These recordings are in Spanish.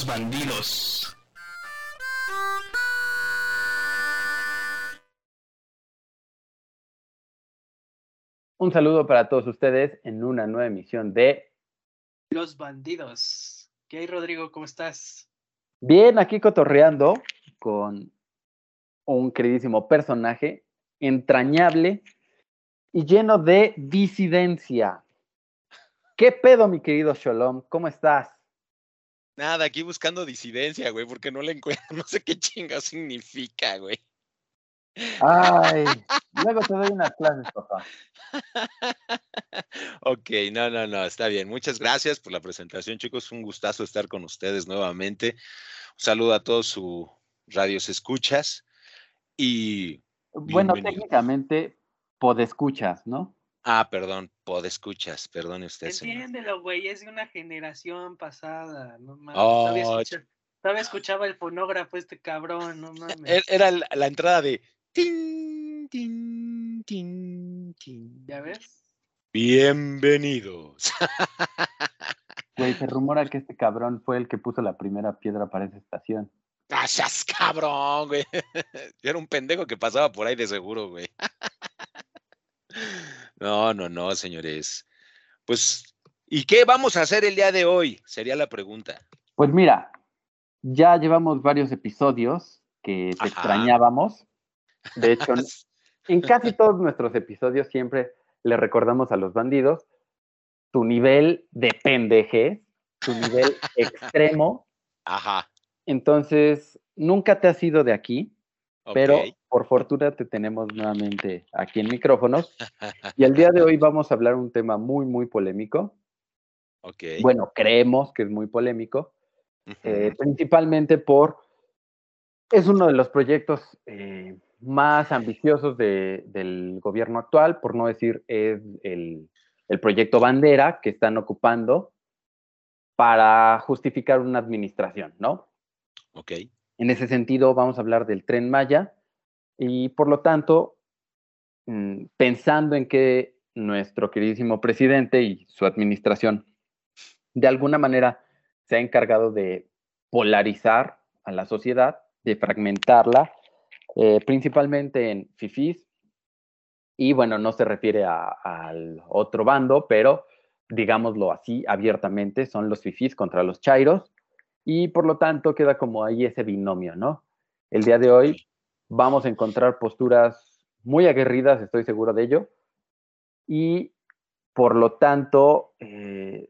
Los bandidos. Un saludo para todos ustedes en una nueva emisión de Los bandidos. ¿Qué hay, Rodrigo? ¿Cómo estás? Bien, aquí cotorreando con un queridísimo personaje entrañable y lleno de disidencia. ¿Qué pedo, mi querido Shalom? ¿Cómo estás? Nada, aquí buscando disidencia, güey, porque no le encuentro, no sé qué chinga significa, güey. Ay, luego te doy unas clases, papá. ok, no, no, no, está bien. Muchas gracias por la presentación, chicos. Un gustazo estar con ustedes nuevamente. Un saludo a todos sus radios escuchas. Y. Bueno, técnicamente, podescuchas, ¿no? Ah, perdón, podescuchas, perdone usted. Entiéndelo, güey, es de una generación pasada, no mames. Oh, todavía, escuchaba el fonógrafo este cabrón, no mames. Era la, entrada de tin, tin, tin, tin. ¿Ya ves? Bienvenidos. Güey, se rumora que este cabrón fue el que puso la primera piedra para esa estación. ¡Ah, cabrón, güey! Yo era un pendejo que pasaba por ahí de seguro, güey. No, no, no, señores. Pues, ¿y qué vamos a hacer el día de hoy? Sería la pregunta. Pues mira, ya llevamos varios episodios que te extrañábamos. De hecho, en casi todos nuestros episodios siempre le recordamos a los bandidos tu nivel de pendeje, tu nivel extremo. Ajá. Entonces, nunca te has ido de aquí, pero por fortuna te tenemos nuevamente aquí en micrófonos. Y el día de hoy vamos a hablar un tema muy, muy polémico. Ok. Bueno, creemos que es muy polémico, eh, principalmente por, es uno de los proyectos eh, más ambiciosos del gobierno actual, por no decir es el, el proyecto bandera que están ocupando para justificar una administración, ¿no? Ok. En ese sentido, vamos a hablar del tren Maya, y por lo tanto, mm, pensando en que nuestro queridísimo presidente y su administración de alguna manera se ha encargado de polarizar a la sociedad, de fragmentarla, eh, principalmente en FIFIs. Y bueno, no se refiere al otro bando, pero digámoslo así abiertamente, son los FIFIs contra los Chairos. Y por lo tanto queda como ahí ese binomio, ¿no? El día de hoy vamos a encontrar posturas muy aguerridas, estoy seguro de ello. Y por lo tanto, eh,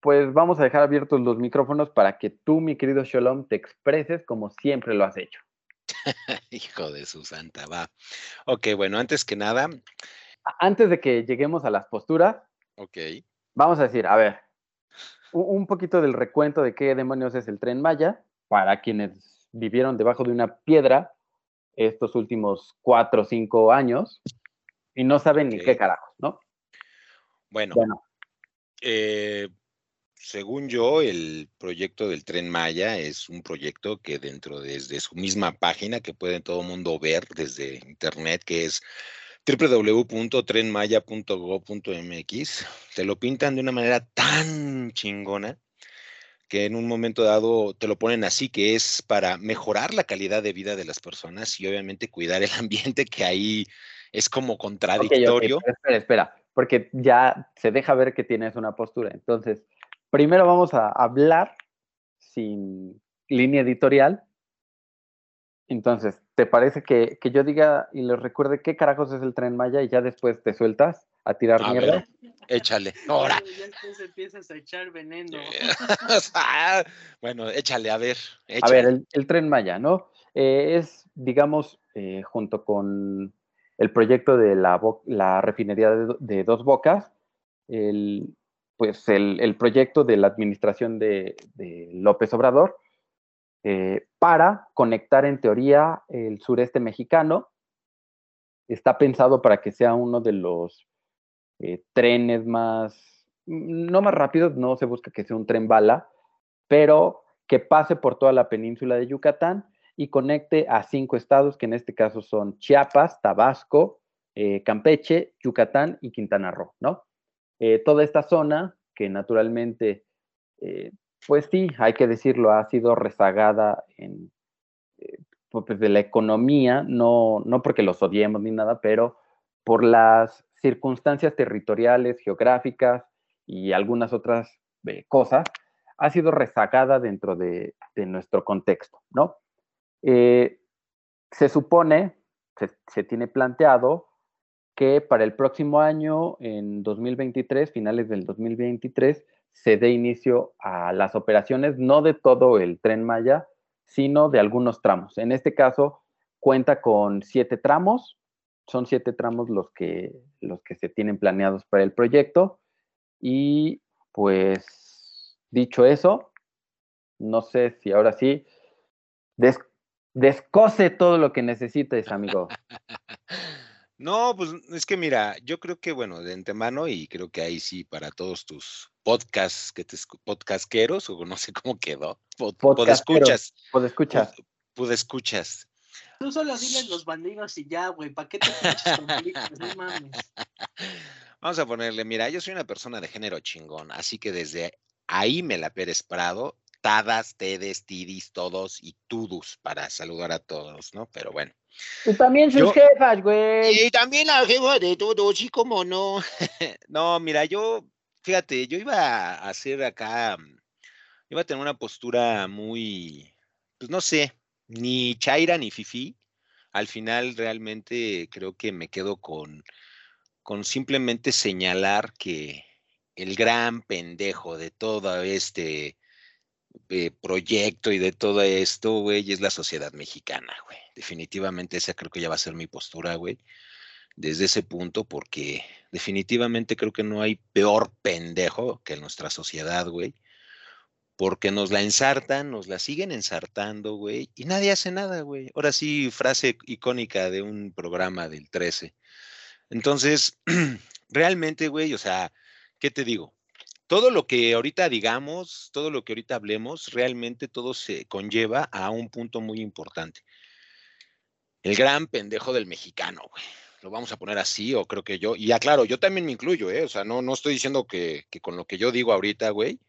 pues vamos a dejar abiertos los micrófonos para que tú, mi querido Shalom, te expreses como siempre lo has hecho. Hijo de su santa, va. Ok, bueno, antes que nada. Antes de que lleguemos a las posturas, ok. Vamos a decir, a ver, un poquito del recuento de qué demonios es el tren Maya, para quienes vivieron debajo de una piedra estos últimos cuatro o cinco años y no saben ni qué carajos, ¿no? Bueno, eh, según yo, el proyecto del tren Maya es un proyecto que dentro desde su misma página que puede todo el mundo ver desde internet, que es www.trenmaya.go.mx, te lo pintan de una manera tan chingona que en un momento dado te lo ponen así, que es para mejorar la calidad de vida de las personas y obviamente cuidar el ambiente, que ahí es como contradictorio. espera, espera, porque ya se deja ver que tienes una postura. Entonces, primero vamos a hablar sin línea editorial. Entonces, ¿te parece que, que yo diga y les recuerde qué carajos es el tren Maya y ya después te sueltas? a tirar mierda. échale, ahora. Ya empiezas a echar veneno. bueno, échale, a ver. A ver, el, tren Maya, ¿no? Eh, es, digamos, eh, junto con el proyecto de la, la refinería de, Dos Bocas, el, pues el, proyecto de la administración de, López Obrador eh, para conectar en teoría el sureste mexicano. Está pensado para que sea uno de los eh, trenes más, no más rápidos, no se busca que sea un tren bala, pero que pase por toda la península de Yucatán y conecte a cinco estados, que en este caso son Chiapas, Tabasco, eh, Campeche, Yucatán y Quintana Roo, ¿no? Toda esta zona, que naturalmente pues sí, hay que decirlo, ha sido rezagada en, eh, pues de la economía, no, no porque los odiemos ni nada, pero por las circunstancias territoriales, geográficas y algunas otras eh, cosas, ha sido rezagada dentro de, nuestro contexto, ¿no? Eh, se supone, se, tiene planteado que para el próximo año, en 2023, finales del 2023, se dé inicio a las operaciones, no de todo el tren Maya, sino de algunos tramos. En este caso, cuenta con siete tramos, son siete tramos los que, los que se tienen planeados para el proyecto. Y pues, dicho eso, no sé si ahora sí, descose todo lo que necesites, amigo. No, pues es que mira, yo creo que, bueno, de antemano, y creo que ahí sí, para todos tus podcasts, que te, podcastqueros, o no sé cómo quedó, pod, escuchas. Pod escuchas. Pod, escuchas. Tú solo diles los bandidos y ya, güey, ¿para qué te pones No mames. Vamos a ponerle, mira, yo soy una persona de género chingón, así que desde ahí me la Pérez Prado, tadas, tedes, tidis, todos y tudus para saludar a todos, ¿no? Pero bueno. Y también sus jefas, güey. Y también la jefa de todos, sí, cómo no. no, mira, yo, fíjate, yo iba a hacer acá, iba a tener una postura muy, pues no sé, ni chaira ni fifi. Al final realmente creo que me quedo con, con simplemente señalar que el gran pendejo de todo este eh, proyecto y de todo esto, güey, es la sociedad mexicana, güey. Definitivamente esa creo que ya va a ser mi postura, güey. Desde ese punto, porque definitivamente creo que no hay peor pendejo que nuestra sociedad, güey. Porque nos la ensartan, nos la siguen ensartando, güey, y nadie hace nada, güey. Ahora sí, frase icónica de un programa del 13. Entonces, realmente, güey, o sea, ¿qué te digo? todo lo que ahorita digamos, todo lo que ahorita hablemos, realmente todo se conlleva a un punto muy importante. El gran pendejo del mexicano, güey. Lo vamos a poner así, o creo que yo, y aclaro, yo también me incluyo, ¿eh? O sea, no, no estoy diciendo que, con lo que yo digo ahorita, güey,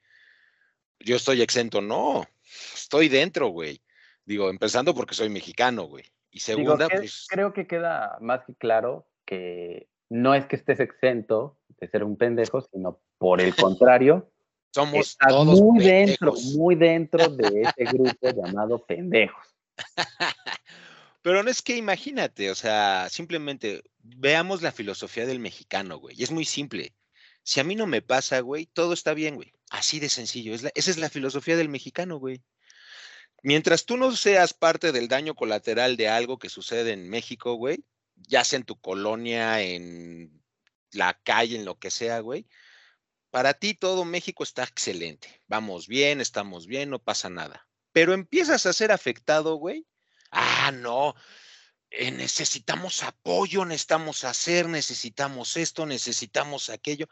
yo estoy exento, no, estoy dentro, güey. Digo, empezando porque soy mexicano, güey. Y segunda, pues. Creo que queda más que claro que no es que estés exento de ser un pendejo, sino por el contrario, somos muy dentro, muy dentro de ese grupo llamado pendejos. Pero no es que imagínate, o sea, simplemente veamos la filosofía del mexicano, güey. Y es muy simple. Si a mí no me pasa, güey, todo está bien, güey. Así de sencillo. esa es la filosofía del mexicano, güey. Mientras tú no seas parte del daño colateral de algo que sucede en México, güey, ya sea en tu colonia, en la calle, en lo que sea, güey, para ti todo México está excelente. Vamos bien, estamos bien, no pasa nada. Pero empiezas a ser afectado, güey. Ah, no. Eh, necesitamos apoyo, necesitamos hacer, necesitamos esto, necesitamos aquello.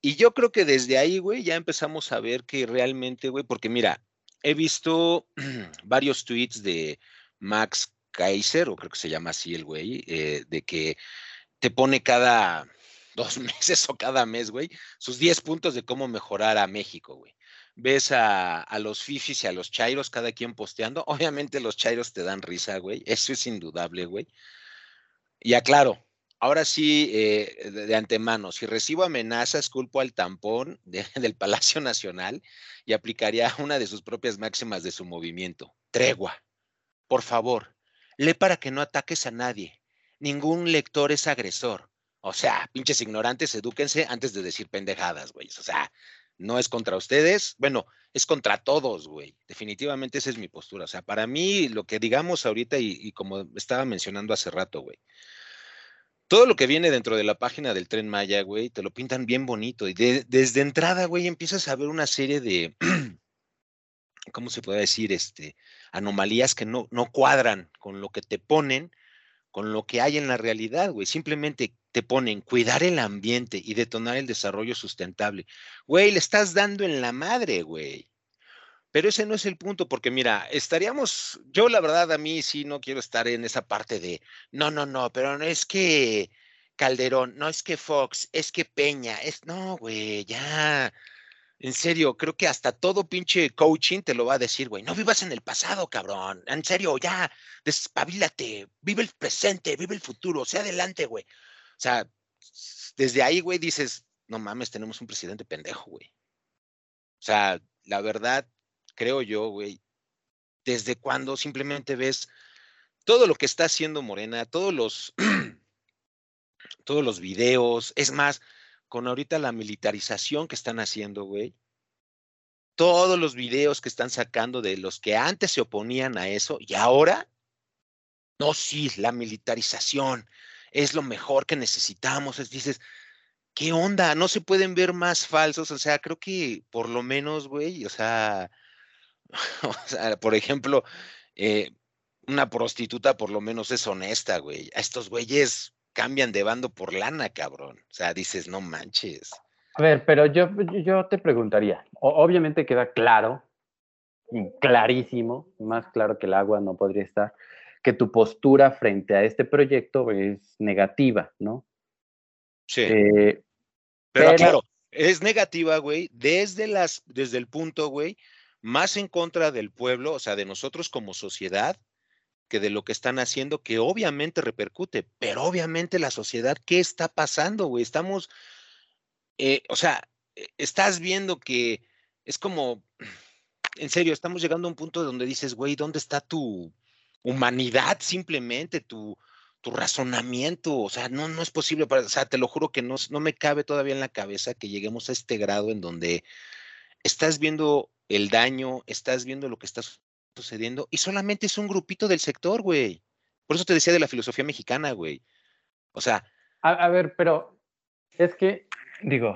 Y yo creo que desde ahí, güey, ya empezamos a ver que realmente, güey, porque mira, he visto varios tweets de Max Kaiser, o creo que se llama así el güey, eh, de que te pone cada, dos meses o cada mes, güey, sus 10 puntos de cómo mejorar a México, güey. Ves a, los fifis y a los chairos, cada quien posteando. Obviamente los chairos te dan risa, güey. Eso es indudable, güey. Y aclaro, ahora sí, eh, de, antemano, si recibo amenazas, culpo al tampón del Palacio Nacional y aplicaría una de sus propias máximas de su movimiento. Tregua. Por favor, lee para que no ataques a nadie. Ningún lector es agresor. O sea, pinches ignorantes, edúquense antes de decir pendejadas, güey. O sea, no es contra ustedes, bueno, es contra todos, güey. Definitivamente esa es mi postura. O sea, para mí, lo que digamos ahorita y, como estaba mencionando hace rato, güey, todo lo que viene dentro de la página del tren Maya, güey, te lo pintan bien bonito. Y desde entrada, güey, empiezas a ver una serie de, ¿cómo se puede decir? Este, anomalías que no, no cuadran con lo que te ponen, con lo que hay en la realidad, güey. Simplemente te ponen cuidar el ambiente y detonar el desarrollo sustentable. Güey, le estás dando en la madre, güey. Pero ese no es el punto, porque mira, estaríamos, yo la verdad a mí sí no quiero estar en esa parte de, no, no, no, pero no es que Calderón, no es que Fox, es que Peña, es, no, güey, ya. en serio, creo que hasta todo pinche coaching te lo va a decir, güey. No vivas en el pasado, cabrón. En serio, ya, despabilate, vive el presente, vive el futuro, sea adelante, güey. O sea, desde ahí, güey, dices, no mames, tenemos un presidente pendejo, güey. O sea, la verdad, creo yo, güey, desde cuando simplemente ves todo lo que está haciendo Morena, todos los, todos los videos, es más, con ahorita la militarización que están haciendo, güey. Todos los videos que están sacando de los que antes se oponían a eso y ahora, no, sí, la militarización es lo mejor que necesitamos. Es, dices, ¿qué onda? No se pueden ver más falsos. O sea, creo que por lo menos, güey, o sea, por ejemplo, eh, una prostituta por lo menos es honesta, güey. A estos güeyes cambian de bando por lana, cabrón. O sea, dices, no manches. A ver, pero yo, yo te preguntaría, obviamente queda claro, clarísimo, más claro que el agua no podría estar, que tu postura frente a este proyecto es negativa, ¿no? Sí. Eh, pero, claro, es negativa, güey, desde, las, desde el punto, güey, más en contra del pueblo, o sea, de nosotros como sociedad, que de lo que están haciendo, que obviamente repercute, pero obviamente la sociedad, ¿qué está pasando, güey? Estamos, eh, o sea, e, estás viendo que es como, en serio, estamos llegando a un punto donde dices, güey, ¿dónde está tu humanidad simplemente, tu, tu razonamiento? O sea, no, no es posible, para, o sea, te lo juro que no, no me cabe todavía en la cabeza que lleguemos a este grado en donde estás viendo el daño, estás viendo lo que está sucediendo y solamente es un grupito del sector, güey. Por eso te decía de la filosofía mexicana, güey. O sea. A, ver, pero es que, digo,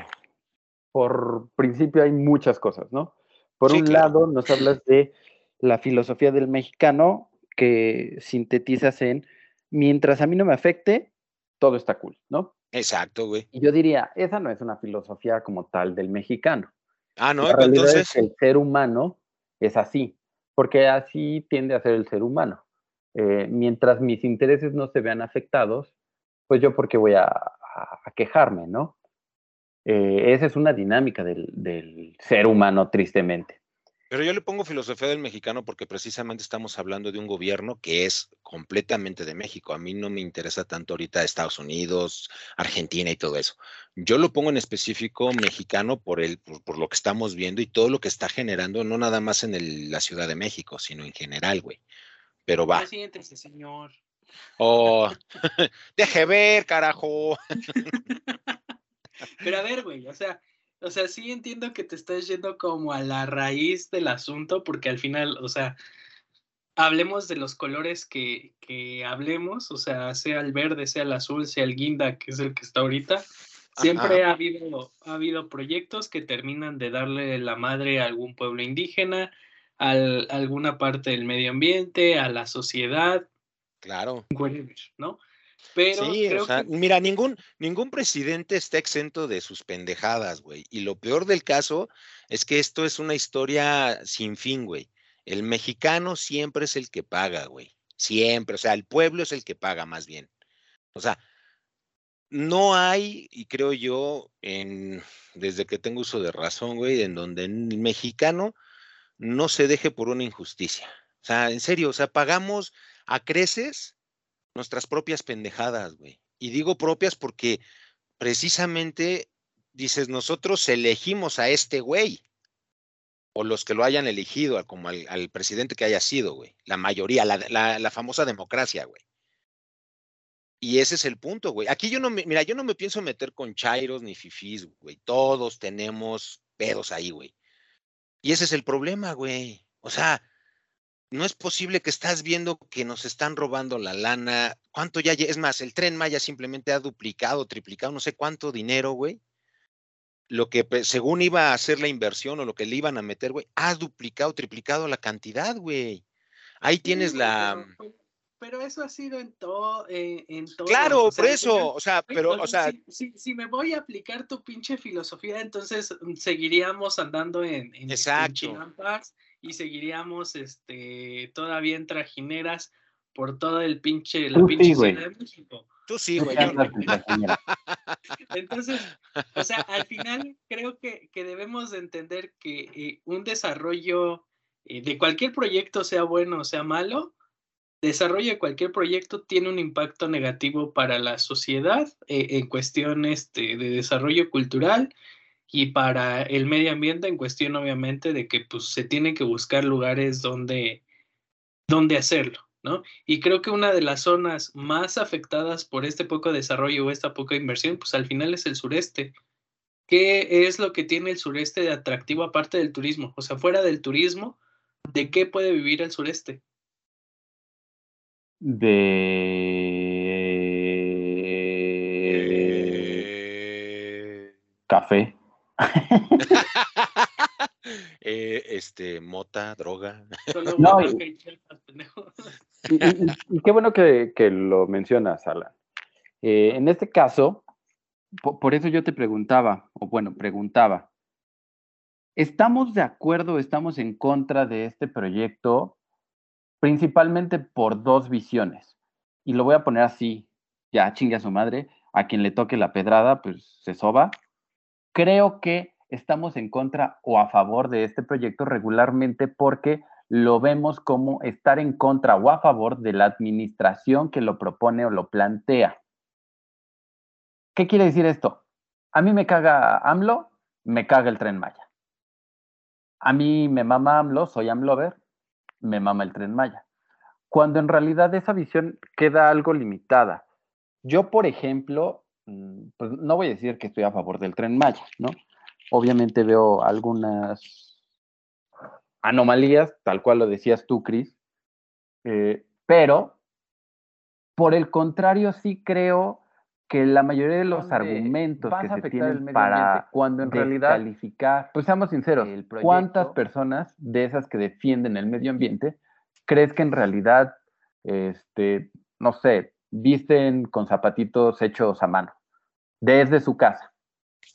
por principio hay muchas cosas, ¿no? Por un lado, nos hablas de la filosofía del mexicano que sintetizas en mientras a mí no me afecte, todo está cool, ¿no? Exacto, güey. Y yo diría, esa no es una filosofía como tal del mexicano. Ah, no, entonces. el ser humano es así porque así tiende a ser el ser humano. Eh, mientras mis intereses no se vean afectados, pues yo porque voy a, quejarme, ¿no? Eh, esa es una dinámica del, ser humano, tristemente. Pero yo le pongo filosofía del mexicano porque precisamente estamos hablando de un gobierno que es completamente de México. A mí no me interesa tanto ahorita Estados Unidos, Argentina y todo eso. Yo lo pongo en específico mexicano por, el, por, lo que estamos viendo y todo lo que está generando, no nada más en la Ciudad de México, sino en general, güey. Pero va. Siéntese, señor. Oh, deje ver, carajo. Pero a ver, güey, o sea, o sea, sí entiendo que te estás yendo como a la raíz del asunto, porque al final, o sea, hablemos de los colores que, que hablemos, o sea, sea el verde, sea el azul, sea el guinda, que es el que está ahorita, Siempre ha habido, ha habido proyectos que terminan de darle la madre a algún pueblo indígena, a alguna parte del medio ambiente, a la sociedad. Claro. ¿no? Pero sí, o sea, mira, ningún, ningún presidente está exento de sus pendejadas, güey. Y lo peor del caso es que esto es una historia sin fin, güey. El mexicano siempre es el que paga, güey. Siempre, o sea, el pueblo es el que paga más bien. O sea, no hay, y creo yo, en, desde que tengo uso de razón, güey, en donde el mexicano no se deje por una injusticia. O sea, en serio, o sea, pagamos a creces nuestras propias pendejadas, güey. Y digo propias porque precisamente dices, nosotros elegimos a este güey, o los que lo hayan elegido, como al, presidente que haya sido, güey. La mayoría, la, famosa democracia, güey. Y ese es el punto, güey. Aquí yo no me, mira, yo no me pienso meter con chairos ni fifís, güey. Todos tenemos pedos ahí, güey. Y ese es el problema, güey. O sea, no es posible que estás viendo que nos están robando la lana. ¿Cuánto ya? Es más, el tren Maya simplemente ha duplicado, triplicado, no sé cuánto dinero, güey. Lo que según iba a hacer la inversión o lo que le iban a meter, güey, ha duplicado, triplicado la cantidad, güey. Ahí tienes la pero eso ha sido en todo, eh, en todo. Claro, por eso, o sea, pero, o sea. Si, me voy a aplicar tu pinche filosofía, entonces mm, seguiríamos andando en, en, este, y seguiríamos, este, todavía en trajineras por todo el pinche, la pinche Ciudad de México. Tú sí, güey. Entonces, o sea, al final creo que, debemos de entender que eh, un desarrollo eh, de cualquier proyecto, sea bueno o sea malo, desarrollo de cualquier proyecto tiene un impacto negativo para la sociedad eh, en cuestiones de, desarrollo cultural y para el medio ambiente en cuestión obviamente de que pues se tienen que buscar lugares donde, donde hacerlo, ¿no? Y creo que una de las zonas más afectadas por este poco desarrollo o esta poca inversión, pues al final es el sureste. ¿Qué es lo que tiene el sureste de atractivo aparte del turismo? O sea, fuera del turismo, ¿de qué puede vivir el sureste? De café. Eh, este, mota, droga. No, y, qué bueno que, lo mencionas, Alan. Eh, en este caso, por, eso yo te preguntaba, o bueno, preguntaba, ¿estamos de acuerdo, estamos en contra de este proyecto principalmente por dos visiones. Y lo voy a poner así, ya chingue a su madre, a quien le toque la pedrada, pues se soba. Creo que estamos en contra o a favor de este proyecto regularmente porque lo vemos como estar en contra o a favor de la administración que lo propone o lo plantea. ¿Qué quiere decir esto? A mí me caga AMLO, me caga el tren Maya. A mí me mama AMLO, soy AMLover, me mama el tren Maya. Cuando en realidad esa visión queda algo limitada. Yo, por ejemplo, pues no voy a decir que estoy a favor del tren Maya, ¿no? Obviamente veo algunas anomalías, tal cual lo decías tú, Cris, eh, pero por el contrario sí creo que la mayoría de los argumentos que se tienen para cuando en realidad calificar, pues seamos sinceros, ¿cuántas personas de esas que defienden el medio ambiente crees que en realidad, este, no sé, visten con zapatitos hechos a mano desde su casa?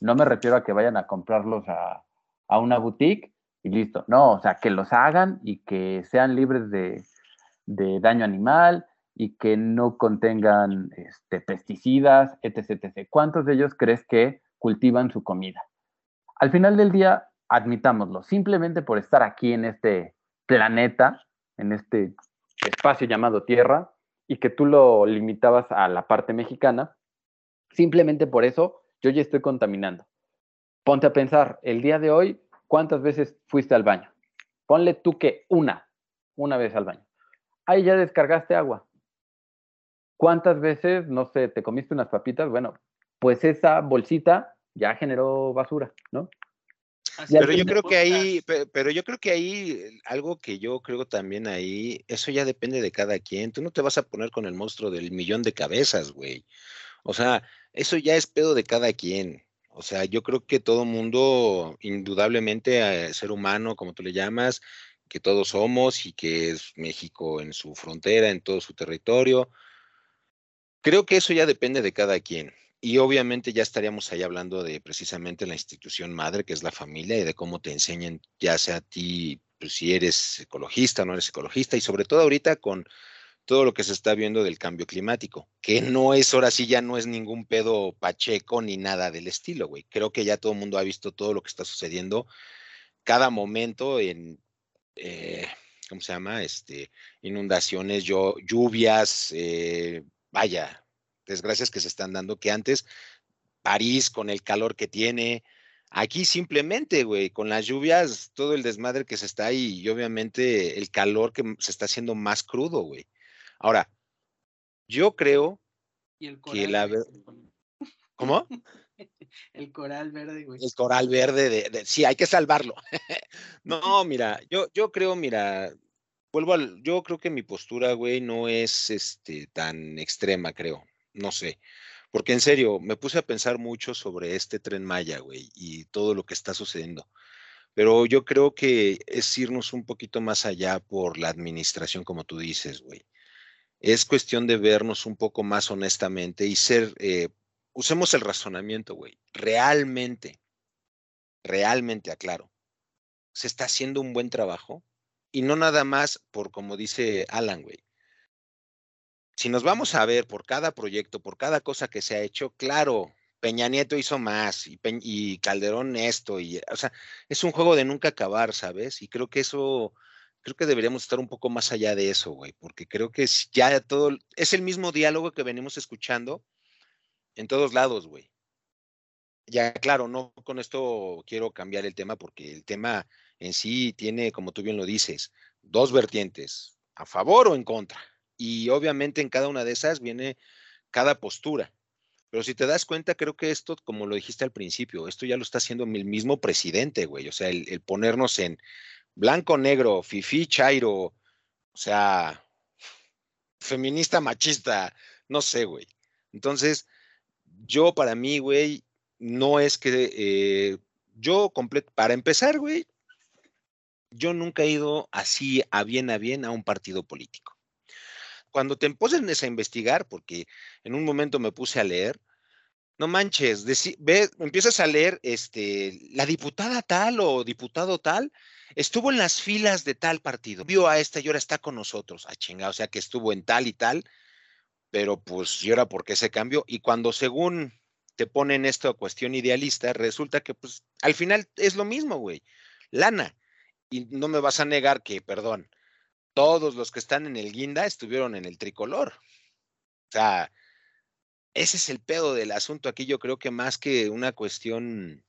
No me refiero a que vayan a comprarlos a, a una boutique y listo. No, o sea, que los hagan y que sean libres de, de daño animal y que no contengan este, pesticidas, etc, etc. ¿Cuántos de ellos crees que cultivan su comida? Al final del día, admitámoslo, simplemente por estar aquí en este planeta, en este espacio llamado Tierra, y que tú lo limitabas a la parte mexicana, simplemente por eso yo ya estoy contaminando. Ponte a pensar, el día de hoy, ¿cuántas veces fuiste al baño? Ponle tú que una, una vez al baño. Ahí ya descargaste agua. ¿Cuántas veces, no sé, te comiste unas papitas? Bueno, pues esa bolsita ya generó basura, ¿no? Pero yo creo que ahí, pero yo creo que ahí, algo que yo creo también ahí, eso ya depende de cada quien. Tú no te vas a poner con el monstruo del millón de cabezas, güey. O sea, eso ya es pedo de cada quien. O sea, yo creo que todo mundo, indudablemente, eh, ser humano, como tú le llamas, que todos somos y que es México en su frontera, en todo su territorio, Creo que eso ya depende de cada quien. Y obviamente ya estaríamos ahí hablando de precisamente la institución madre, que es la familia, y de cómo te enseñan, ya sea a ti, pues, si eres ecologista o no eres ecologista, y sobre todo ahorita con todo lo que se está viendo del cambio climático, que no es, ahora sí ya no es ningún pedo pacheco ni nada del estilo, güey. Creo que ya todo el mundo ha visto todo lo que está sucediendo cada momento en, eh, ¿cómo se llama? Este, inundaciones, lluvias, eh, vaya, desgracias que se están dando, que antes París con el calor que tiene, aquí simplemente, güey, con las lluvias, todo el desmadre que se está ahí y obviamente el calor que se está haciendo más crudo, güey. Ahora, yo creo que la... ¿Cómo? El coral verde, güey. El coral verde, de, sí, hay que salvarlo. no, mira, yo, yo creo, mira, vuelvo al, yo creo que mi postura, güey, no es este tan extrema, creo. No sé. Porque en serio, me puse a pensar mucho sobre este tren Maya, güey, y todo lo que está sucediendo. Pero yo creo que es irnos un poquito más allá por la administración, como tú dices, güey. Es cuestión de vernos un poco más honestamente y ser, eh, usemos el razonamiento, güey. Realmente, realmente aclaro, ¿se está haciendo un buen trabajo? Y no nada más por como dice Alan, güey. si nos vamos a ver por cada proyecto, por cada cosa que se ha hecho, claro, Peña Nieto hizo más y, y Calderón esto, y, o sea, es un juego de nunca acabar, ¿sabes? Y creo que eso, creo que deberíamos estar un poco más allá de eso, güey, porque creo que es ya todo, es el mismo diálogo que venimos escuchando en todos lados, güey. Ya, claro, no con esto quiero cambiar el tema porque el tema en sí tiene, como tú bien lo dices, dos vertientes, a favor o en contra. Y obviamente en cada una de esas viene cada postura. Pero si te das cuenta, creo que esto, como lo dijiste al principio, esto ya lo está haciendo el mismo presidente, güey. O sea, el, ponernos en blanco, negro, fifi, chairo, o sea, feminista, machista, no sé, güey. Entonces, yo para mí, güey, no es que eh, yo completo, para empezar, güey, yo nunca he ido así a bien a bien a un partido político. Cuando te empiezas a investigar, porque en un momento me puse a leer, no manches, ve, empiezas a leer, este, la diputada tal o diputado tal, estuvo en las filas de tal partido, vio a esta y ahora está con nosotros, a ah, chinga, o sea que estuvo en tal y tal, pero pues, ¿y ahora por qué se cambió? Y cuando según te ponen esto a cuestión idealista, resulta que pues al final es lo mismo, güey. Lana. Y no me vas a negar que, perdón, todos los que están en el guinda estuvieron en el tricolor. O sea, ese es el pedo del asunto aquí. Yo creo que más que una cuestión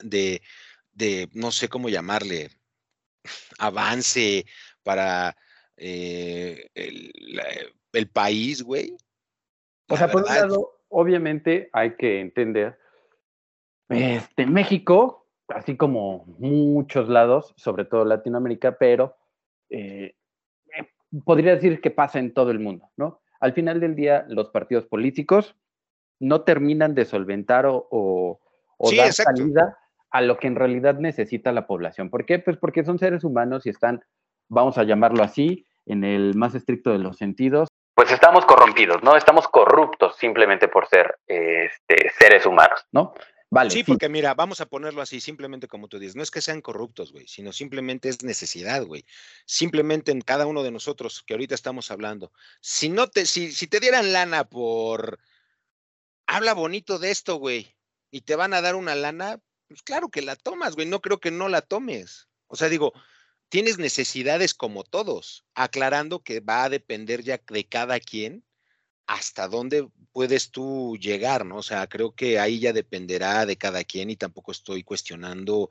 de, de no sé cómo llamarle, avance para eh, el, el, país, güey. O sea, por un lado, obviamente hay que entender, este, México, así como muchos lados, sobre todo Latinoamérica, pero eh, eh, podría decir que pasa en todo el mundo, ¿no? Al final del día, los partidos políticos no terminan de solventar o, dar salida a lo que en realidad necesita la población. ¿Por qué? Pues porque son seres humanos y están, vamos a llamarlo así, en el más estricto de los sentidos, pues estamos corrompidos, ¿no? Estamos corruptos simplemente por ser este, seres humanos, ¿no? Vale. Sí, porque mira, vamos a ponerlo así, simplemente como tú dices, no es que sean corruptos, güey, sino simplemente es necesidad, güey. Simplemente en cada uno de nosotros que ahorita estamos hablando. Si no te, si, si te dieran lana por habla bonito de esto, güey, y te van a dar una lana, pues claro que la tomas, güey. No creo que no la tomes. O sea, digo, tienes necesidades como todos, aclarando que va a depender ya de cada quien hasta dónde puedes tú llegar, ¿no? O sea, creo que ahí ya dependerá de cada quien y tampoco estoy cuestionando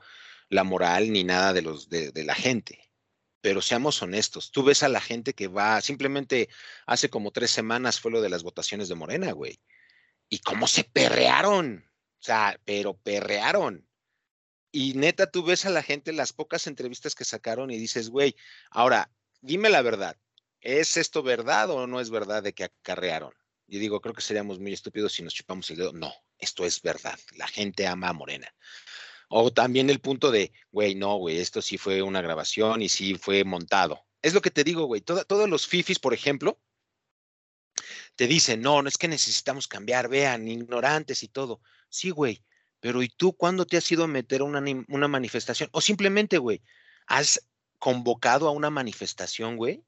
la moral ni nada de los de, de la gente. Pero seamos honestos, tú ves a la gente que va, simplemente hace como tres semanas fue lo de las votaciones de Morena, güey. Y cómo se perrearon. O sea, pero perrearon. Y neta, tú ves a la gente las pocas entrevistas que sacaron y dices, güey, ahora, dime la verdad, ¿es esto verdad o no es verdad de que acarrearon? Y digo, creo que seríamos muy estúpidos si nos chupamos el dedo. No, esto es verdad. La gente ama a Morena. O también el punto de, güey, no, güey, esto sí fue una grabación y sí fue montado. Es lo que te digo, güey. todos los FIFIs, por ejemplo, te dicen, no, no es que necesitamos cambiar, vean, ignorantes y todo. Sí, güey, pero ¿y tú cuándo te has ido a meter a una, una manifestación? O simplemente, güey, ¿has convocado a una manifestación, güey?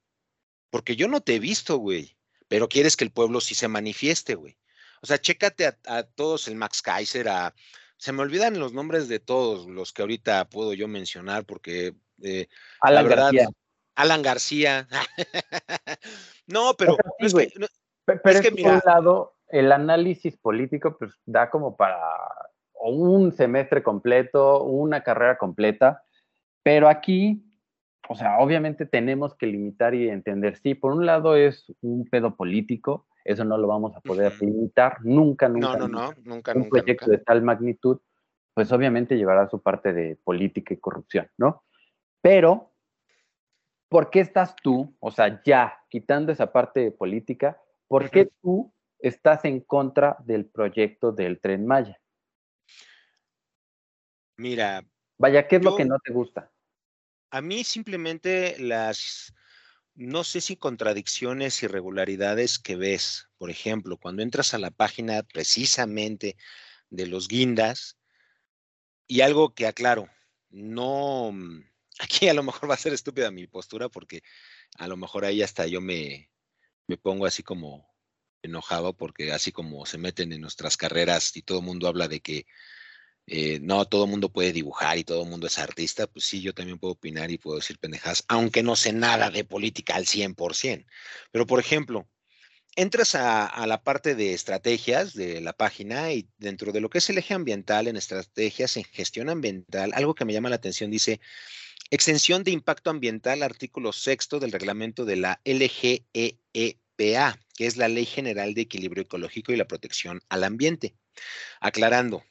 Porque yo no te he visto, güey, pero quieres que el pueblo sí se manifieste, güey. O sea, chécate a, todos, el Max Kaiser, a... Se me olvidan los nombres de todos los que ahorita puedo yo mencionar porque... Eh, Alan García. Alan García. no, pero... es que, pero es, que, por un lado, el análisis político pues da como para un semestre completo, una carrera completa, pero aquí, o sea, obviamente tenemos que limitar y entender, sí, por un lado es un pedo político, eso no lo vamos a poder limitar, nunca, nunca. No, no, no, nunca, un proyecto de tal magnitud, pues obviamente llevará su parte de política y corrupción, ¿no? Pero, ¿por qué estás tú, o sea, ya quitando esa parte de política, por qué tú estás en contra del proyecto del tren Maya? Mira. Vaya, ¿qué es lo que no te gusta? A mí simplemente las, no sé si contradicciones, irregularidades que ves, por ejemplo, cuando entras a la página precisamente de los guindas, y algo que aclaro, no, aquí a lo mejor va a ser estúpida mi postura porque a lo mejor ahí hasta yo me, me pongo así como enojado porque así como se meten en nuestras carreras y todo el mundo habla de que eh, no todo el mundo puede dibujar y todo el mundo es artista, pues sí, yo también puedo opinar y puedo decir pendejas, aunque no sé nada de política al 100%. Pero, por ejemplo, entras a, la parte de estrategias de la página y dentro de lo que es el eje ambiental, en estrategias, en gestión ambiental, algo que me llama la atención dice, extensión de impacto ambiental, artículo sexto del reglamento de la LGEEPA, que es la Ley General de Equilibrio Ecológico y la Protección al Ambiente. Aclarando,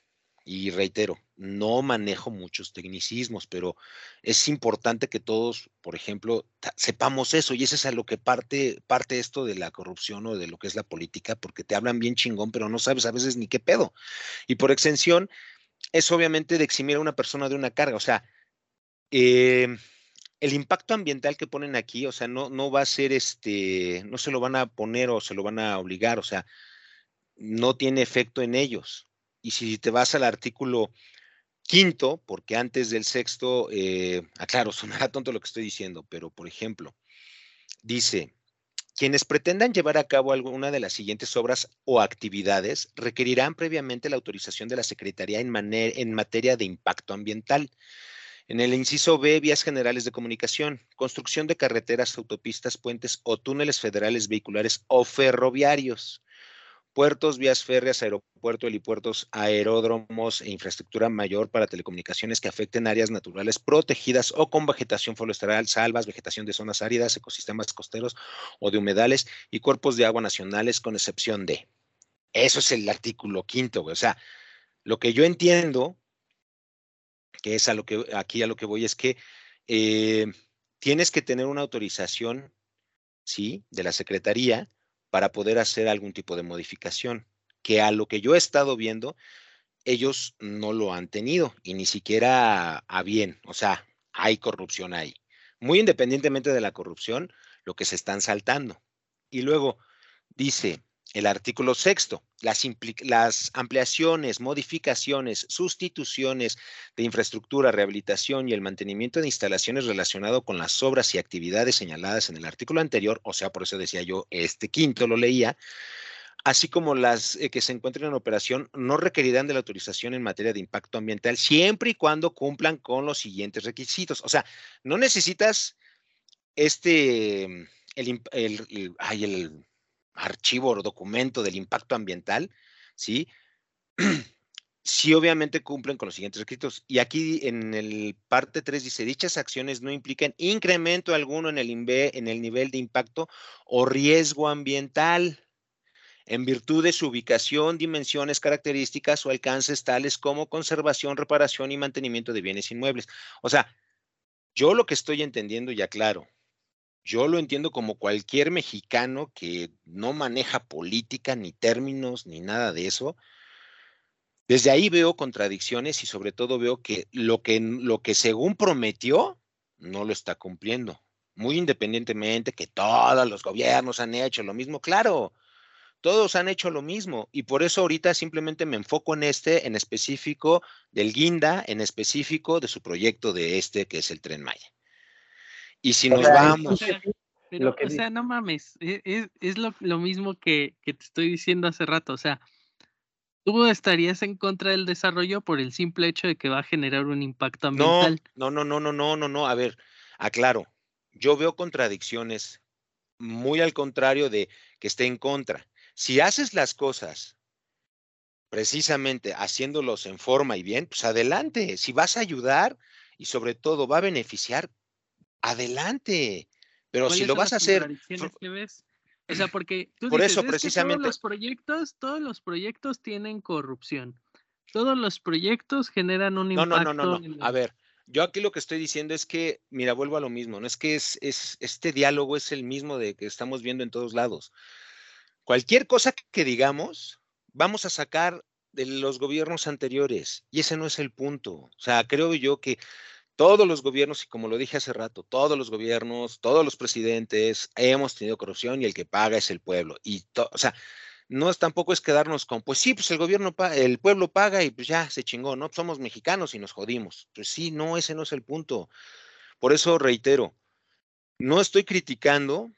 y reitero, no manejo muchos tecnicismos, pero es importante que todos, por ejemplo, sepamos eso y eso es a lo que parte, parte esto de la corrupción o de lo que es la política, porque te hablan bien chingón, pero no sabes a veces ni qué pedo. Y por extensión, es obviamente de eximir a una persona de una carga, o sea, em, el impacto ambiental que ponen aquí, o sea, no, no va a ser este, no se lo van a poner o se lo van a obligar, o sea, no tiene efecto en ellos y si te vas al artículo quinto, porque antes del sexto, eh, aclaro, sonará tonto lo que estoy diciendo, pero por ejemplo, dice, quienes pretendan llevar a cabo alguna de las siguientes obras o actividades requerirán previamente la autorización de la Secretaría en, en materia de impacto ambiental. En el inciso B, vías generales de comunicación, construcción de carreteras, autopistas, puentes o túneles federales vehiculares o ferroviarios puertos, vías férreas, aeropuertos, helipuertos, aeródromos e infraestructura mayor para telecomunicaciones que afecten áreas naturales protegidas o con vegetación forestal, salvas, vegetación de zonas áridas, ecosistemas costeros o de humedales y cuerpos de agua nacionales con excepción de. Eso es el artículo quinto, O sea, lo que yo entiendo, que es a lo que aquí a lo que voy, es que eh, tienes que tener una autorización, ¿sí? De la Secretaría para poder hacer algún tipo de modificación, que a lo que yo he estado viendo, ellos no lo han tenido y ni siquiera a bien, o sea, hay corrupción ahí. Muy independientemente de la corrupción, lo que se están saltando. Y luego dice, el artículo sexto, las, las, ampliaciones, modificaciones, sustituciones de infraestructura, rehabilitación y el mantenimiento de instalaciones relacionado con las obras y actividades señaladas en el artículo anterior, o sea, por eso decía yo, este quinto lo leía, así como las eh, que se encuentren en operación, no requerirán de la autorización en materia de impacto ambiental siempre y cuando cumplan con los siguientes requisitos. O sea, no necesitas este, el, el, el archivo o documento del impacto ambiental, ¿sí? sí obviamente cumplen con los siguientes requisitos. Y aquí en el parte 3 dice, dichas acciones no implican incremento alguno en el, en el nivel de impacto o riesgo ambiental en virtud de su ubicación, dimensiones, características o alcances tales como conservación, reparación y mantenimiento de bienes inmuebles. O sea, yo lo que estoy entendiendo ya claro, yo lo entiendo como cualquier mexicano que no maneja política, ni términos, ni nada de eso. Desde ahí veo contradicciones y sobre todo veo que lo que, lo que según prometió no lo está cumpliendo. Muy independientemente que todos los gobiernos han hecho lo mismo, claro, todos han hecho lo mismo y por eso ahorita simplemente me enfoco en este, en específico del Guinda, en específico de su proyecto de este que es el Tren Maya. Y si nos vamos... Pero, o sea, no mames, e, es, lo, mismo que, te estoy diciendo hace rato, o sea, tú estarías en contra del desarrollo por el simple hecho de que va a generar un impacto ambiental. No, no, no, no, no, no, no, a ver, aclaro, yo veo contradicciones muy al contrario de que esté en contra. Si haces las cosas precisamente haciéndolos en forma y bien, pues adelante, si vas a ayudar y sobre todo va a beneficiar, adelante. Pero si lo vas a hacer. O sea, porque por eso precisamente todos los proyectos, todos los proyectos tienen corrupción. Todos los proyectos generan un impacto. No, no, no, no. A ver, yo aquí lo que estoy diciendo es que, mira, vuelvo a lo mismo. No es que es, es este diálogo es el mismo de que estamos viendo en todos lados. Cualquier cosa que digamos, vamos a sacar de los gobiernos anteriores y ese no es el punto. O sea, creo yo que todos los gobiernos, y como lo dije hace rato, todos los gobiernos, todos los presidentes hemos tenido corrupción y el que paga es el pueblo. Y, o sea, no es tampoco es quedarnos con, pues sí, pues el gobierno, el pueblo paga y pues ya se chingó, ¿no? Somos mexicanos y nos jodimos. Pues sí, no, ese no es el punto. Por eso reitero, no estoy criticando